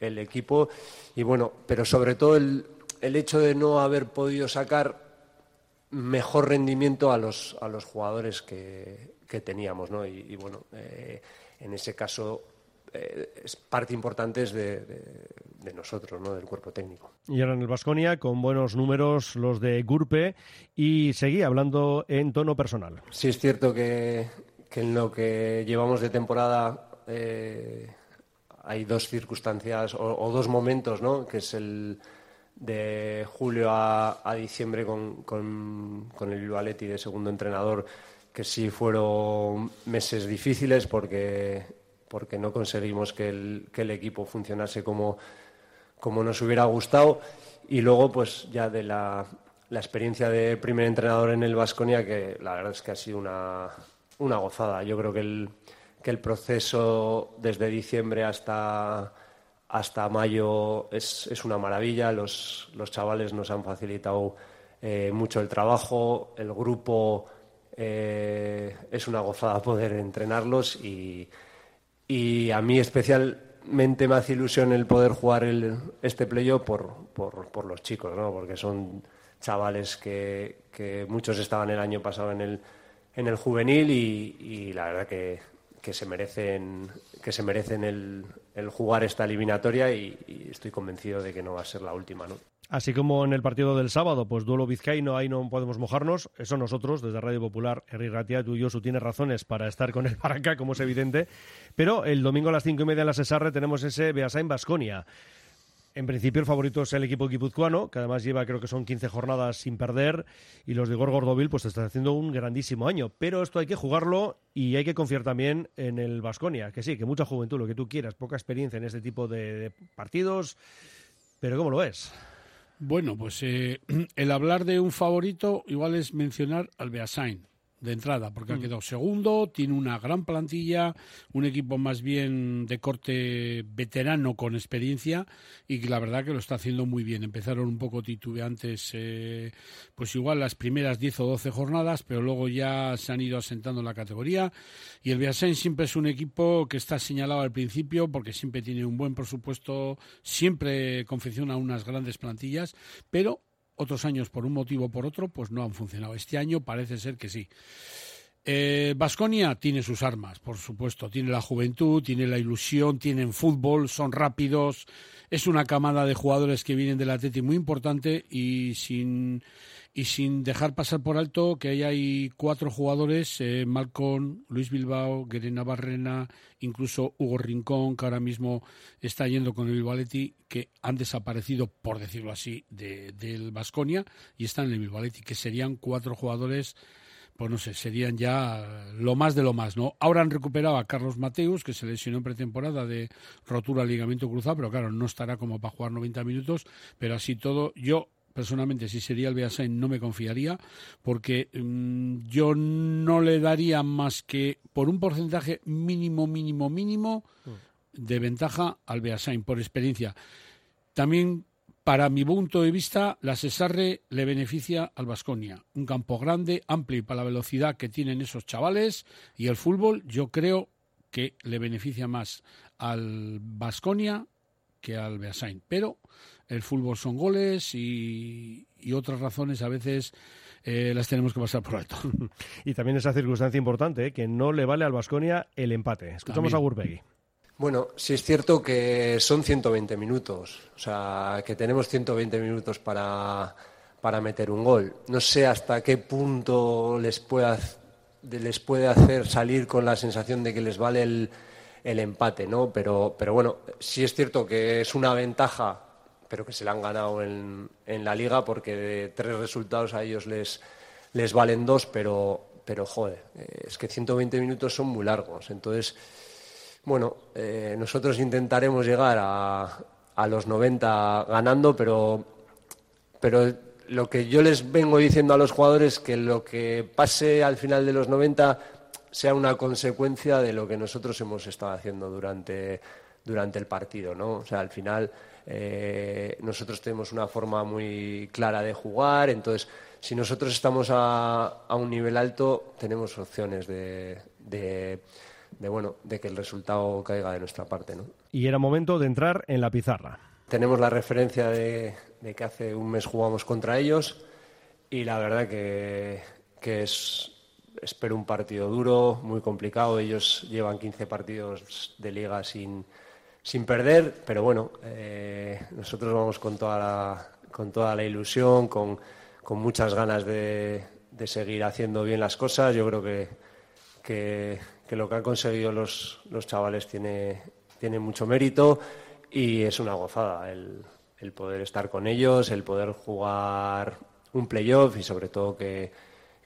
el equipo y bueno, pero sobre todo el, el hecho de no haber podido sacar mejor rendimiento a los, a los jugadores que, que teníamos, ¿no? Y, y bueno, eh, en ese caso eh, es parte importante es de, de- de nosotros, ¿no? Del cuerpo técnico.
Y ahora en el Vasconia con buenos números los de Gurpe y seguía hablando en tono personal.
Sí es cierto que, que en lo que llevamos de temporada eh, hay dos circunstancias o, o dos momentos, ¿no? Que es el de julio a, a diciembre con, con, con el Bilbao Athletic de segundo entrenador, que sí fueron meses difíciles porque, porque no conseguimos que el, que el equipo funcionase como, como nos hubiera gustado. Y luego, pues ya de la, la experiencia de primer entrenador en el Vasconia, que la verdad es que ha sido una, una gozada. Yo creo que el, que el proceso desde diciembre hasta, hasta mayo es, es una maravilla. Los, los chavales nos han facilitado eh, mucho el trabajo, el grupo. eh, es una gozada poder entrenarlos y, y a mí especialmente me hace ilusión el poder jugar el, este playoff por, por, por los chicos, ¿no? porque son chavales que, que muchos estaban el año pasado en el, en el juvenil y, y la verdad que, que se merecen, que se merecen el, jugar esta eliminatoria y, estoy convencido de que no va a ser la última. ¿no?
Así como en el partido del sábado, pues duelo vizcaíno, ahí no podemos mojarnos. Eso nosotros, desde Radio Popular, Henry Ratia, tú y yo, tienes razones para estar con el Baracá, como es evidente. Pero el domingo a las cinco y media en la Cesarre tenemos ese Beasain Basconia. En principio el favorito es el equipo guipuzcoano, que además lleva creo que son 15 jornadas sin perder, y los de Igor Gordovil pues están haciendo un grandísimo año. Pero esto hay que jugarlo y hay que confiar también en el Basconia, que sí, que mucha juventud, lo que tú quieras, poca experiencia en este tipo de, de partidos, pero ¿cómo lo ves?
Bueno, pues eh, el hablar de un favorito igual es mencionar al Beasain de entrada, porque ha
Mm.
quedado segundo, tiene una gran plantilla, un equipo más bien de corte veterano con experiencia y que la verdad que lo está haciendo muy bien. Empezaron un poco titubeantes, eh, pues igual las primeras 10 o 12 jornadas, pero luego ya se han ido asentando en la categoría y el Beasain siempre es un equipo que está señalado al principio porque siempre tiene un buen presupuesto, siempre confecciona unas grandes plantillas, pero otros años por un motivo o por otro pues no han funcionado. Este año parece ser que sí. Vasconia tiene sus armas, por supuesto. Tiene la juventud, tiene la ilusión, tienen fútbol, son rápidos. Es una camada de jugadores que vienen del Atleti muy importante y sin y sin dejar pasar por alto que ahí hay cuatro jugadores, eh, Malcón, Luis Bilbao, Guerena Barrena, incluso Hugo Rincón, que ahora mismo está yendo con el Bilbaletti, que han desaparecido, por decirlo así, de, del Vasconia y están en el Bilbaletti, que serían cuatro jugadores pues no sé, serían ya lo más de lo más, ¿no? Ahora han recuperado a Carlos Mateus, que se lesionó en pretemporada de rotura ligamento cruzado, pero claro, no estará como para jugar 90 minutos, pero así todo, yo personalmente, si sería el Beasain, no me confiaría, porque mm, yo no le daría más que por un porcentaje mínimo, mínimo, mínimo de ventaja al Beasain, por experiencia. También para mi punto de vista, la Cesarre le beneficia al Vasconia. Un campo grande, amplio y para la velocidad que tienen esos chavales. Y el fútbol, yo creo que le beneficia más al Vasconia que al Beasain. Pero el fútbol son goles y, y otras razones a veces eh, las tenemos que pasar por alto.
y también esa circunstancia importante, ¿eh? que no le vale al Vasconia el empate. Escuchamos
También.
a Gurpegui.
Bueno, sí es cierto que son 120 minutos, o sea, que tenemos 120 minutos para, para meter un gol. No sé hasta qué punto les puede, les puede hacer salir con la sensación de que les vale el, el empate, ¿no? Pero, pero bueno, sí es cierto que es una ventaja, pero que se la han ganado en, en la liga porque de tres resultados a ellos les, les valen dos, pero, pero joder, eh, es que 120 minutos son muy largos. Entonces, bueno, eh, nosotros intentaremos llegar a, a los 90 ganando, pero, pero lo que yo les vengo diciendo a los jugadores es que lo que pase al final de los 90 sea una consecuencia de lo que nosotros hemos estado haciendo durante, durante el partido, ¿no? O sea, al final eh, nosotros tenemos una forma muy clara de jugar, entonces si nosotros estamos a, a un nivel alto tenemos opciones de, de, de, bueno, de que el resultado caiga de nuestra parte, ¿no?
Y era momento de entrar en la pizarra.
Tenemos la referencia de, de que hace un mes jugamos contra ellos y la verdad que, que es, espero un partido duro, muy complicado. Ellos llevan 15 partidos de liga sin, sin perder, pero bueno, eh, nosotros vamos con toda la, con toda la ilusión, con, con muchas ganas de, de seguir haciendo bien las cosas. Yo creo que, que, que lo que han conseguido los, los chavales tiene, tiene mucho mérito y es una gozada el, el poder estar con ellos, el poder jugar un playoff y sobre todo que,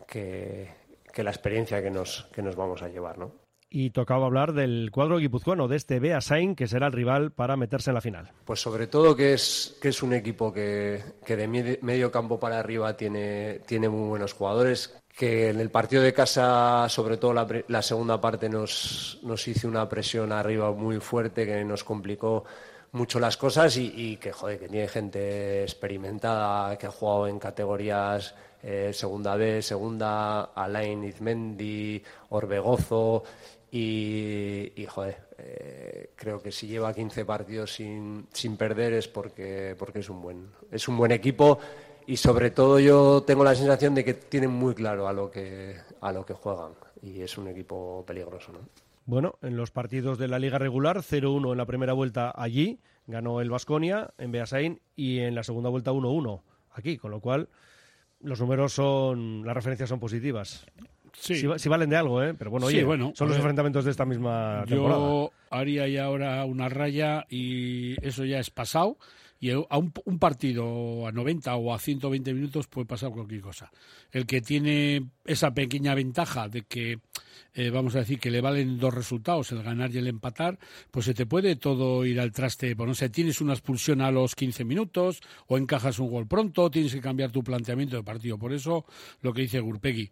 que, la experiencia que nos, que nos vamos a llevar, ¿no?
Y tocaba hablar del cuadro guipuzcoano, de este Beasain, que será el rival para meterse en la final.
Pues sobre todo que es, que es un equipo que, que de medi- medio campo para arriba tiene, tiene muy buenos jugadores, que en el partido de casa, sobre todo la, la segunda parte, nos, nos hizo una presión arriba muy fuerte que nos complicó mucho las cosas y, y que, joder, que tiene gente experimentada, que ha jugado en categorías eh, segunda B, segunda, Alain Izmendi, Orbegozo y, y, joder, eh, creo que si lleva 15 partidos sin, sin perder es porque, porque es, un buen, es un buen equipo y sobre todo yo tengo la sensación de que tienen muy claro a lo que, a lo que juegan y es un equipo peligroso. ¿no?
Bueno, en los partidos de la liga regular, 0-1 en la primera vuelta allí, ganó el Vasconia en Beasain y en la segunda vuelta 1-1 aquí, con lo cual los números son, las referencias son positivas.
Sí.
Si, va- si valen de algo, ¿eh? Pero bueno,
Sí,
oye,
bueno,
son los enfrentamientos de esta misma temporada.
Yo haría ya ahora una raya y eso ya es pasado. Y a un, un partido a 90 o a 120 minutos puede pasar cualquier cosa. El que tiene esa pequeña ventaja de que, eh, vamos a decir, que le valen dos resultados, el ganar y el empatar, pues se te puede todo ir al traste. Pues no sé, tienes una expulsión a los 15 minutos o encajas un gol pronto, tienes que cambiar tu planteamiento de partido. Por eso, lo que dice Gurpegui.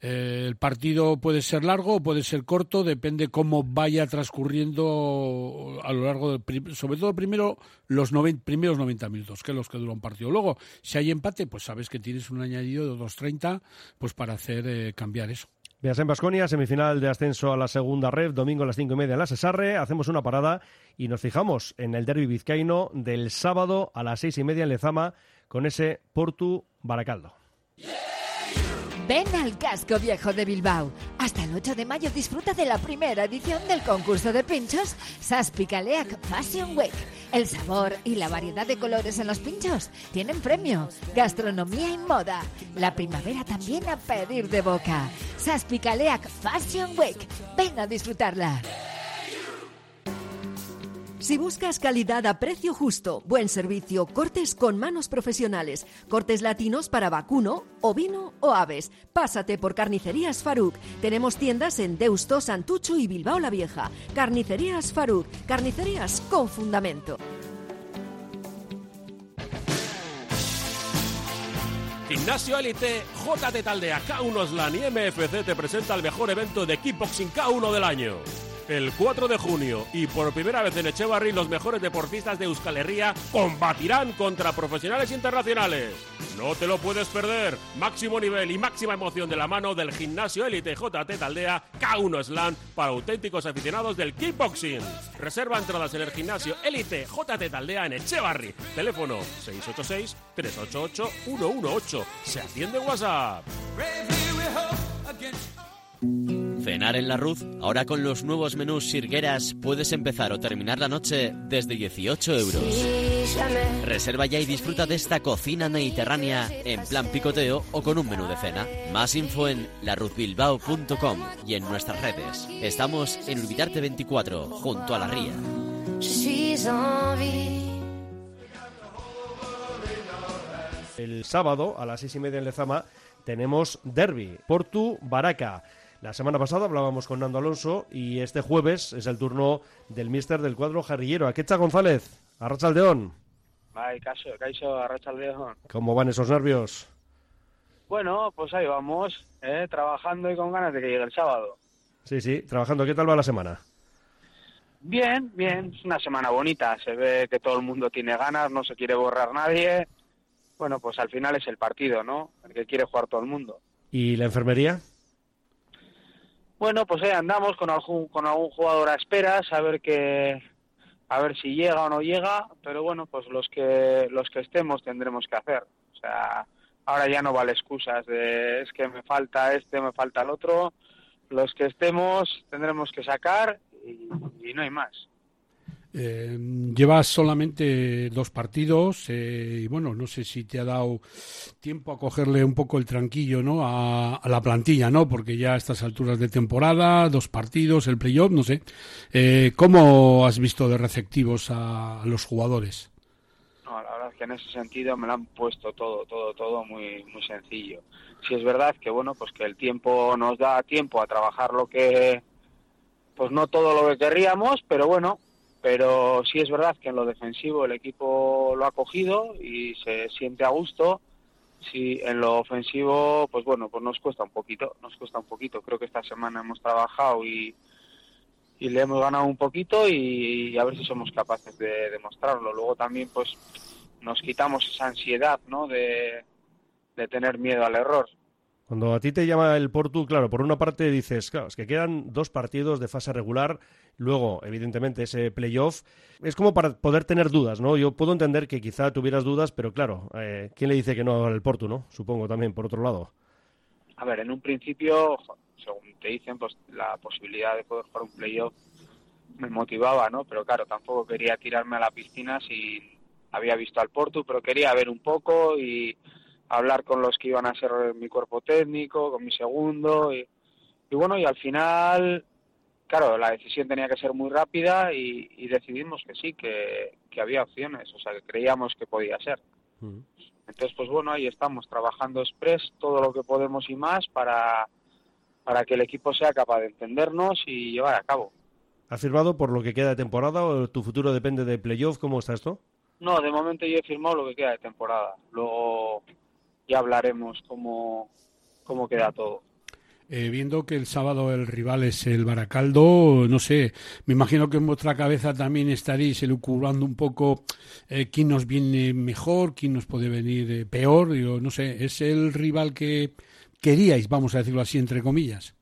Eh, el partido puede ser largo o puede ser corto, depende cómo vaya transcurriendo a lo largo del. Sobre todo, primero, los primeros 90 minutos, que es los que dura un partido. Luego, si hay empate, pues sabes que tienes un añadido de 2.30 pues para hacer eh, cambiar eso.
Beasain Basconia, semifinal de ascenso a la segunda red, domingo a las cinco y media en la Sesarre. Hacemos una parada y nos fijamos en el derby vizcaíno del sábado a las seis y media en Lezama con ese Portu Baracaldo.
Ven al casco viejo de Bilbao. Hasta el 8 de mayo disfruta de la primera edición del concurso de pinchos Saspicaleac Fashion Week.
El sabor y la variedad de colores en los pinchos tienen premio. Gastronomía y moda. La primavera también a pedir de boca. Saspicaleac Fashion Week. Ven a disfrutarla.
Si buscas calidad a precio justo, buen servicio, cortes con manos profesionales, cortes latinos para vacuno, ovino o aves, pásate por Carnicerías Faruk. Tenemos tiendas en Deusto, Santucho y Bilbao la Vieja. Carnicerías Faruk, carnicerías con fundamento.
Gimnasio Elite, JT Taldea, K1 Slan y MFC te presenta el mejor evento de kickboxing K1 del año. El 4 de junio y por primera vez en Echevarri los mejores deportistas de Euskal Herria combatirán contra profesionales internacionales. No te lo puedes perder. Máximo nivel y máxima emoción de la mano del gimnasio Elite JT Taldea K1 Slam para auténticos aficionados del kickboxing. Reserva entradas en el gimnasio Elite JT Taldea en Echevarri. Teléfono 686 388 118. Se atiende en WhatsApp.
Cenar en la Ruz, ahora con los nuevos menús Sirgueras puedes empezar o terminar la noche desde 18 euros. Reserva ya y disfruta de esta cocina mediterránea en plan picoteo o con un menú de cena. Más info en laruzbilbao.com y en nuestras redes. Estamos en Urbitarte 24, junto a la ría.
El sábado a las seis y media en Lezama tenemos Derby, Portu Baraca. La semana pasada hablábamos con Nando Alonso y este jueves es el turno del mister del cuadro jarrillero. Aquecha González, Arrachaldeón.
Ay, caso, caso, Arrachaldeón.
¿Cómo van esos nervios?
Bueno, pues ahí vamos, ¿eh? trabajando y con ganas de que llegue el sábado.
Sí, sí, trabajando. ¿Qué tal va la semana?
Bien, bien, es una semana bonita. Se ve que todo el mundo tiene ganas, no se quiere borrar nadie. Bueno, pues al final es el partido, ¿no? El que quiere jugar todo el mundo.
¿Y la enfermería?
Bueno, pues ahí andamos con algún, con algún jugador a esperas, a ver que, a ver si llega o no llega, pero bueno, pues los que, los que estemos tendremos que hacer. O sea, ahora ya no vale excusas de es que me falta este, me falta el otro. Los que estemos tendremos que sacar y, y no hay más.
Eh, llevas solamente dos partidos eh, y bueno, no sé si te ha dado tiempo a cogerle un poco el tranquillo ¿no? a, la plantilla, ¿no? Porque ya a estas alturas de temporada, dos partidos, el playoff, no sé. Eh, ¿Cómo has visto de receptivos a, a los jugadores?
No, la verdad es que en ese sentido me lo han puesto todo, todo, todo muy, muy sencillo. Si es verdad que bueno, pues que el tiempo nos da tiempo a trabajar lo que, pues no todo lo que querríamos, pero bueno, pero sí es verdad que en lo defensivo el equipo lo ha cogido y se siente a gusto. Sí, en lo ofensivo, pues bueno, pues nos cuesta un poquito, nos cuesta un poquito. Creo que esta semana hemos trabajado y, y le hemos ganado un poquito y, y a ver si somos capaces de demostrarlo. Luego también, pues nos quitamos esa ansiedad, ¿no? De, de tener miedo al error.
Cuando a ti te llama el Portu, claro, por una parte dices, claro, es que quedan dos partidos de fase regular, luego, evidentemente, ese playoff. Es como para poder tener dudas, ¿no? Yo puedo entender que quizá tuvieras dudas, pero claro, eh, ¿quién le dice que no al Portu, no? Supongo también, por otro lado.
A ver, en un principio, según te dicen, pues la posibilidad de poder jugar un playoff me motivaba, ¿no? Pero claro, tampoco quería tirarme a la piscina si había visto al Portu, pero quería ver un poco y hablar con los que iban a ser mi cuerpo técnico, con mi segundo y, y bueno, y al final, claro, la decisión tenía que ser muy rápida y, y decidimos que sí, que, que, había opciones, o sea, que creíamos que podía ser. Entonces, pues bueno, ahí estamos trabajando express todo lo que podemos y más para, para que el equipo sea capaz de entendernos y llevar a cabo.
¿Has firmado por lo que queda de temporada o tu futuro depende de playoff? ¿Cómo está esto?
No, de momento yo he firmado lo que queda de temporada. Luego ya hablaremos cómo, cómo queda todo.
Eh, viendo que el sábado el rival es el Baracaldo, no sé, me imagino que en vuestra cabeza también estaréis elucubrando un poco eh, quién nos viene mejor, quién nos puede venir eh, peor, digo, no sé, ¿es el rival que queríais, vamos a decirlo así, entre comillas?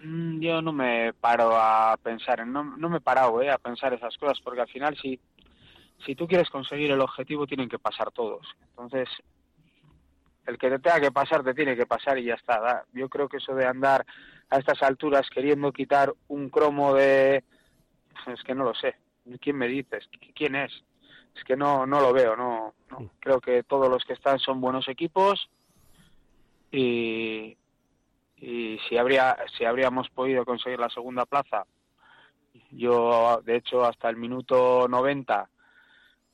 Mm, Yo no me paro a pensar, no, no me he parado a pensar esas cosas, porque al final si, si tú quieres conseguir el objetivo tienen que pasar todos. Entonces, el que te tenga que pasar te tiene que pasar y ya está. Yo creo que eso de andar a estas alturas queriendo quitar un cromo de... Es que no lo sé. ¿Quién me dices? ¿Quién es? es que no, no lo veo, no, no. Creo que todos los que están son buenos equipos y, y si habría si habríamos podido conseguir la segunda plaza yo de hecho hasta el minuto 90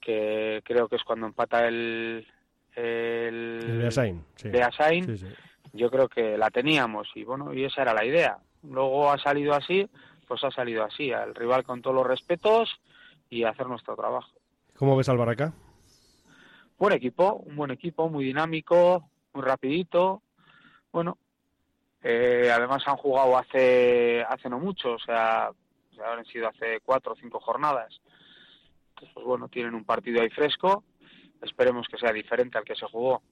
que creo que es cuando empata el el,
El sí. Sí, sí.
yo creo que la teníamos y bueno y esa era la idea luego ha salido así pues ha salido así al rival con todos los respetos y hacer nuestro trabajo
¿Cómo ves al Baracá?
buen equipo, un buen equipo, muy dinámico, muy rapidito. Bueno, eh, además han jugado hace hace no mucho, o sea, han sido hace cuatro o cinco jornadas. Entonces, pues bueno, tienen un partido ahí fresco. Esperemos que sea diferente al que se jugó.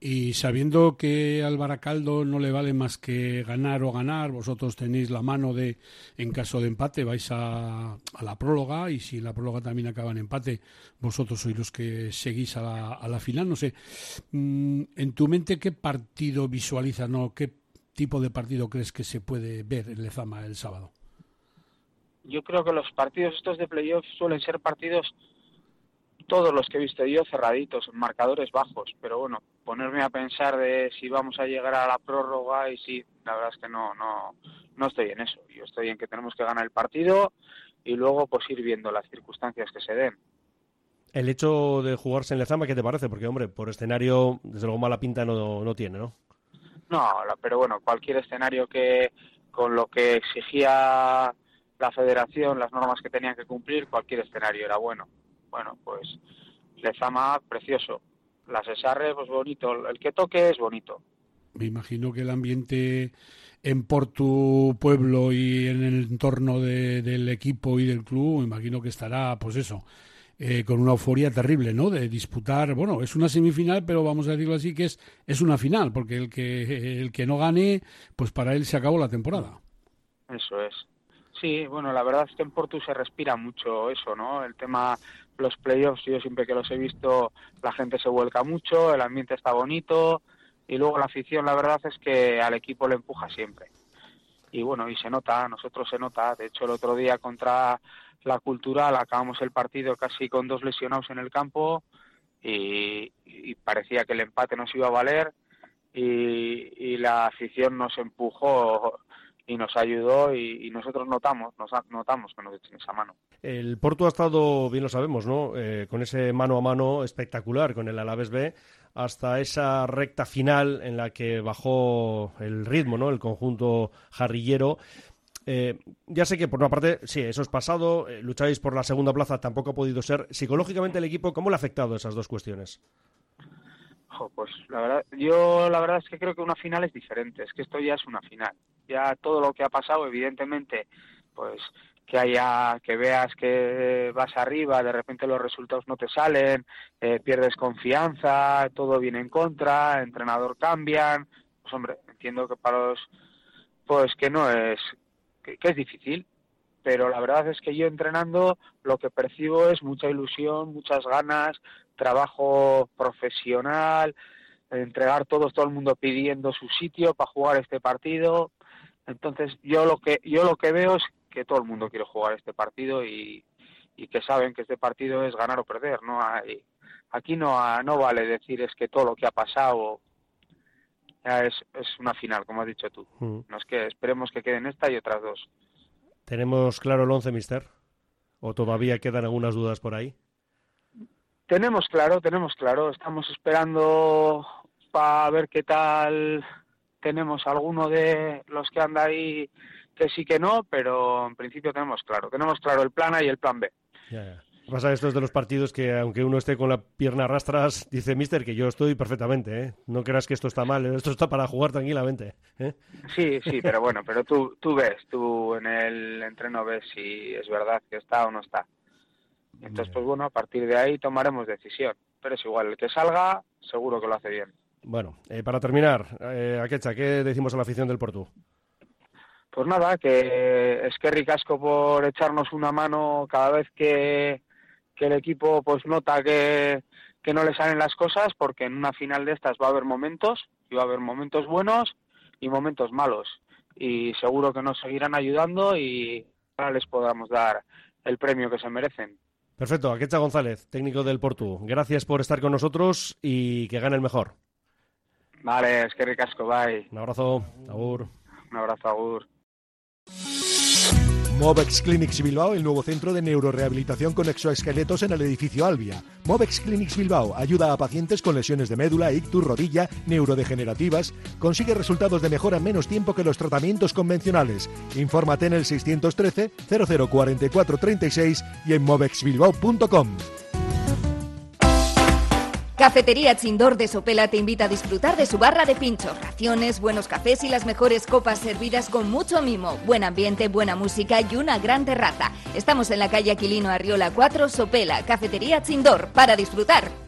Y sabiendo que al Baracaldo no le vale más que ganar o ganar, vosotros tenéis la mano de, en caso de empate, vais a, a la próloga y si la próloga también acaba en empate, vosotros sois los que seguís a la, a la final. No sé, mm, en tu mente, ¿qué partido visualizas, no? ¿Qué tipo de partido crees que se puede ver en Lezama el sábado?
Yo creo que los partidos estos de playoff suelen ser partidos, todos los que he visto yo, cerraditos, marcadores bajos. Pero bueno, ponerme a pensar de si vamos a llegar a la prórroga y si, la verdad es que no, no, no estoy en eso. Yo estoy en que tenemos que ganar el partido y luego pues ir viendo las circunstancias que se den.
El hecho de jugarse en Lezama, ¿qué te parece? Porque, hombre, por escenario, desde luego mala pinta no, no tiene, ¿no?
No, pero bueno, cualquier escenario que con lo que exigía la federación, las normas que tenían que cumplir, cualquier escenario era bueno. Bueno, pues Lezama, precioso. La Cesarre, pues bonito. El que toque es bonito.
Me imagino que el ambiente en por tu pueblo y en el entorno de- del equipo y del club, me imagino que estará, pues eso, eh, con una euforia terrible, ¿no? De disputar, bueno, es una semifinal, pero vamos a decirlo así que es, es una final, porque el que, el que no gane, pues para él se acabó la temporada.
Eso es. Sí, bueno, la verdad es que en Portu se respira mucho eso, ¿no? El tema, los playoffs, yo siempre que los he visto, la gente se vuelca mucho, el ambiente está bonito y luego la afición, la verdad es que al equipo le empuja siempre. Y bueno, y se nota, a nosotros se nota. De hecho, el otro día contra la Cultural acabamos el partido casi con dos lesionados en el campo y, parecía que el empate nos iba a valer y, y la afición nos empujó y nos ayudó y, y nosotros notamos, nos notamos que nos echen esa mano.
El Porto ha estado, bien lo sabemos, ¿no? Eh, con ese mano a mano espectacular con el Alavés B hasta esa recta final en la que bajó el ritmo, ¿no? El conjunto jarrillero. Eh, ya sé que por una parte, sí, eso es pasado, eh, lucháis por la segunda plaza, tampoco ha podido ser. Psicológicamente el equipo, ¿cómo le ha afectado esas dos cuestiones?
Pues la verdad, yo la verdad es que creo que una final es diferente, es que esto ya es una final. Ya todo lo que ha pasado, evidentemente, pues que haya, que veas que vas arriba, de repente los resultados no te salen, eh, pierdes confianza, todo viene en contra, entrenador cambian, pues hombre, entiendo que para los, pues que no es, que, que es difícil, pero la verdad es que yo entrenando lo que percibo es mucha ilusión, muchas ganas, trabajo profesional, entregar todos, todo el mundo pidiendo su sitio para jugar este partido. Entonces yo lo que yo lo que veo es que todo el mundo quiere jugar este partido y, y que saben que este partido es ganar o perder. No hay, aquí no no vale decir es que todo lo que ha pasado ya es, es una final, como has dicho tú.
Mm.
No es que esperemos que queden esta y otras dos.
¿Tenemos claro el 11, mister? ¿O todavía quedan algunas dudas por ahí?
Tenemos claro, tenemos claro. Estamos esperando para ver qué tal tenemos alguno de los que anda ahí que sí que no, pero en principio tenemos claro. Tenemos claro el plan A y el plan B.
Ya, ya. Pasa esto es de los partidos que, aunque uno esté con la pierna rastras, dice mister que yo estoy perfectamente, ¿eh? No creas que esto está mal, esto está para jugar tranquilamente, ¿eh?
Sí, sí, pero bueno, pero tú, tú ves, tú en el entreno ves si es verdad que está o no está. Entonces, pues bueno, a partir de ahí tomaremos decisión. Pero es igual, el que salga, seguro que lo hace bien.
Bueno, eh, para terminar, eh, Akecha, ¿qué decimos a la afición del Portu?
Pues nada, que es que ricasco por echarnos una mano cada vez que, que el equipo pues nota que, que no le salen las cosas, porque en una final de estas va a haber momentos, y va a haber momentos buenos y momentos malos. Y seguro que nos seguirán ayudando y ahora les podamos dar el premio que se merecen.
Perfecto, Aquecha González, técnico del Portu. Gracias por estar con nosotros y que gane el mejor.
Vale, es que ricasco, bye.
Un abrazo, Agur.
Un abrazo, Agur.
Movex Clinics Bilbao, el nuevo centro de neurorehabilitación con exoesqueletos en el edificio Albia. Movex Clinics Bilbao ayuda a pacientes con lesiones de médula, ictus, rodilla, neurodegenerativas. Consigue resultados de mejora en menos tiempo que los tratamientos convencionales. Infórmate en el 613 004436 y en movexbilbao.com.
Cafetería Chindor de Sopela te invita a disfrutar de su barra de pinchos, raciones, buenos cafés y las mejores copas servidas con mucho mimo, buen ambiente, buena música y una gran terraza. Estamos en la calle Aquilino Arriola 4, Sopela, Cafetería Chindor, para disfrutar.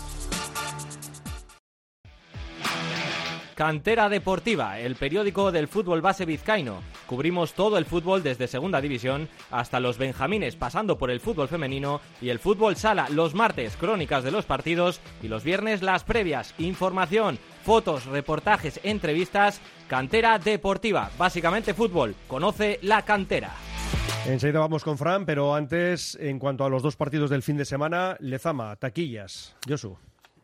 Cantera Deportiva, el periódico del fútbol base vizcaíno. Cubrimos todo el fútbol desde Segunda División hasta los Benjamines, pasando por el fútbol femenino y el fútbol sala. Los martes, crónicas de los partidos y los viernes, las previas. Información, fotos, reportajes, entrevistas. Cantera Deportiva, básicamente fútbol. Conoce la cantera.
Enseguida vamos con Fran, pero antes, en cuanto a los dos partidos del fin de semana, Lezama, taquillas. Josu.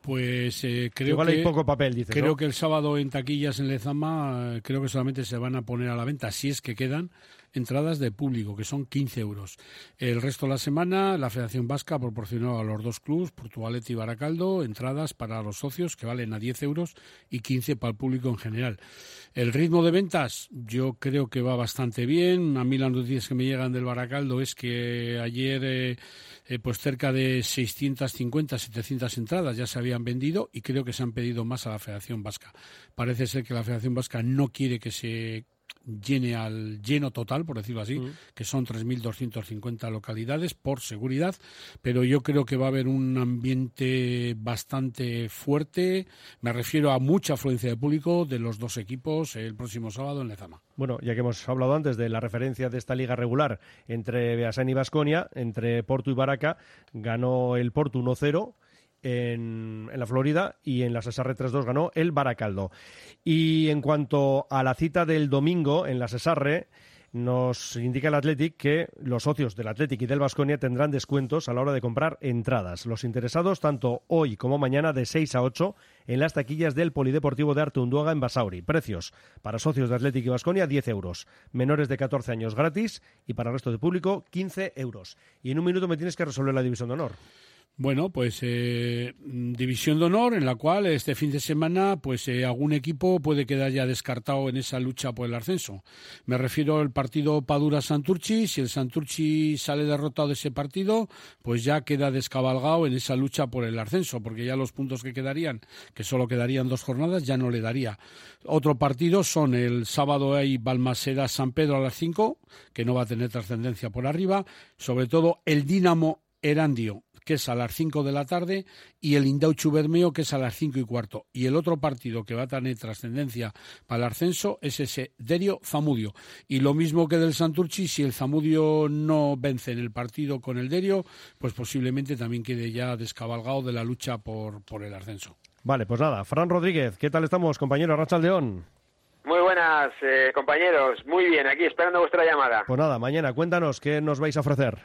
Pues eh, creo
Igual
que
hay poco papel, dices,
Creo
¿no?
que el sábado en taquillas en Lezama eh, creo que solamente se van a poner a la venta, si es que quedan entradas de público, que son 15 euros. El resto de la semana, la Federación Vasca proporcionó a los dos clubes, Portugalete y Baracaldo, entradas para los socios que valen a 10 euros y 15 para el público en general. El ritmo de ventas yo creo que va bastante bien. A mí las noticias que me llegan del Baracaldo es que ayer eh, eh, pues cerca de 650, 700 entradas ya se habían vendido y creo que se han pedido más a la Federación Vasca. Parece ser que la Federación Vasca no quiere que se llene al lleno total, por decirlo así, que son 3.250 localidades por seguridad, pero yo creo que va a haber un ambiente bastante fuerte, me refiero a mucha afluencia de público de los dos equipos el próximo sábado en Lezama.
Bueno, ya que hemos hablado antes de la referencia de esta liga regular entre Beasain y Basconia, entre Porto y Baraca, ganó el Porto 1-0 en, la Florida y en la Cesarre 3-2 ganó el Baracaldo. Y en cuanto a la cita del domingo en la Cesarre, nos indica el Athletic que los socios del Athletic y del Vasconia tendrán descuentos a la hora de comprar entradas. Los interesados, tanto hoy como mañana, de 6 a 8 en las taquillas del Polideportivo de Arte Unduaga en Basauri. Precios para socios de Athletic y Vasconia 10 euros, menores de 14 años gratis y para el resto de público 15 euros. Y en un minuto me tienes que resolver la división de honor.
Bueno, pues eh, mm, división de honor en la cual este fin de semana pues eh, algún equipo puede quedar ya descartado en esa lucha por el ascenso. Me refiero al partido Padura-Santurchi. Si el Santurchi sale derrotado de ese partido, pues ya queda descabalgado en esa lucha por el ascenso, porque ya los puntos que quedarían, que solo quedarían dos jornadas, ya no le daría. Otro partido son el sábado hay Balmaseda-San Pedro a las 5, que no va a tener trascendencia por arriba. Sobre todo el Dinamo Erandio que es a las 5 de la tarde, y el Indauchu Bermeo, que es a las 5 y cuarto. Y el otro partido que va a tener trascendencia para el ascenso es ese Derio Zamudio. Y lo mismo que del Santurchi, si el Zamudio no vence en el partido con el Derio, pues posiblemente también quede ya descabalgado de la lucha por, por el ascenso.
Vale, pues nada, Fran Rodríguez, ¿qué tal estamos, compañero Rachaldeón?
Muy buenas, eh, compañeros. Muy bien, aquí esperando vuestra llamada.
Pues nada, mañana cuéntanos qué nos vais a ofrecer.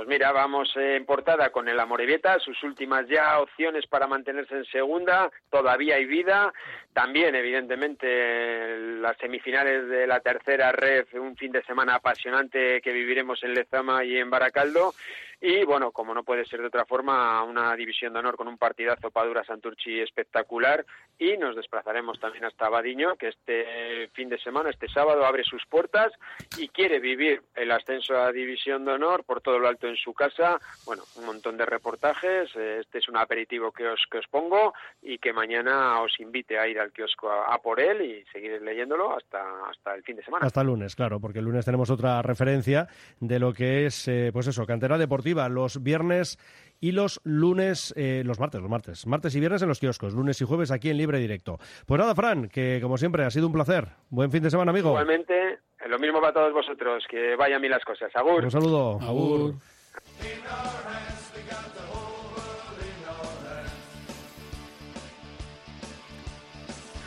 Pues mira, vamos eh, en portada con el Amorebieta, sus últimas ya opciones para mantenerse en segunda, todavía hay vida. También, evidentemente, las semifinales de la tercera red, un fin de semana apasionante que viviremos en Lezama y en Baracaldo. Y bueno, como no puede ser de otra forma, una división de honor con un partidazo Padura Santurchi espectacular. Y nos desplazaremos también hasta Badiño, que este fin de semana, este sábado, abre sus puertas y quiere vivir el ascenso a división de honor por todo lo alto en su casa. Bueno, un montón de reportajes. Este es un aperitivo que os, que os pongo y que mañana os invite a ir al kiosco a, por él y seguir leyéndolo hasta, hasta el fin de semana.
Hasta el lunes, claro, porque el lunes tenemos otra referencia de lo que es, eh, pues eso, cantera deportiva, los viernes y los lunes, eh, los martes, los martes, martes y viernes en los kioscos, lunes y jueves aquí en libre directo. Pues nada, Fran, que como siempre ha sido un placer. Buen fin de semana, amigo.
Igualmente, Lo mismo para todos vosotros, que vayan bien las cosas. Agur.
Un saludo.
Agur.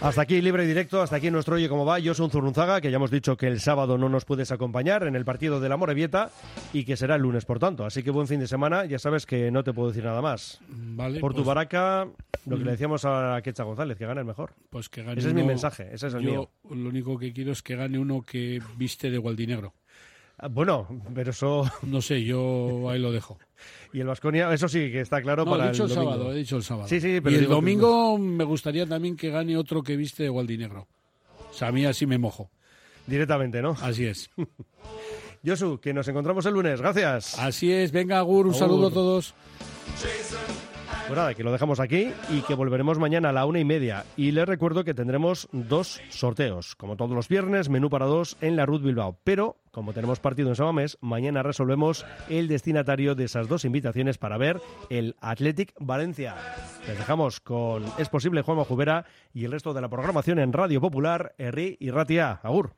Hasta aquí libre y directo, hasta aquí nuestro Oye Cómo Va. Yo soy un Zurunzaga, que ya hemos dicho que el sábado no nos puedes acompañar en el partido de la Morevieta y que será el lunes, por tanto. Así que buen fin de semana. Ya sabes que no te puedo decir nada más.
Vale,
por tu
pues-
baraca, lo que
Mm.
le decíamos a Quecha González, que gane el mejor.
Pues que gane
Ese es mi mensaje, ese es el
yo
mío.
Lo único que quiero es que gane uno que viste de gualdinegro.
Ah, Bueno, pero eso...
No sé, yo ahí lo dejo.
Y el Vasconia, eso sí que está claro
No,
para
he dicho el,
domingo.
sábado, he dicho el sábado.
Sí, sí, pero
y el domingo me gustaría también que gane otro que viste de gualdinegro. O sea, a mí así me mojo.
Directamente, ¿no?
Así es.
Josu, que nos encontramos el lunes. Gracias.
Así es. Venga, Agur, un
Agur.
saludo a todos.
Pues nada, que lo dejamos aquí y que volveremos mañana a la una y media. Y les recuerdo que tendremos dos sorteos, como todos los viernes, menú para dos en la Ruth Bilbao. Pero, como tenemos partido en Samamés, mañana resolvemos el destinatario de esas dos invitaciones para ver el Athletic Valencia. Les dejamos con Es Posible Juanma Jubera y el resto de la programación en Radio Popular, Herri y Ratia. Agur.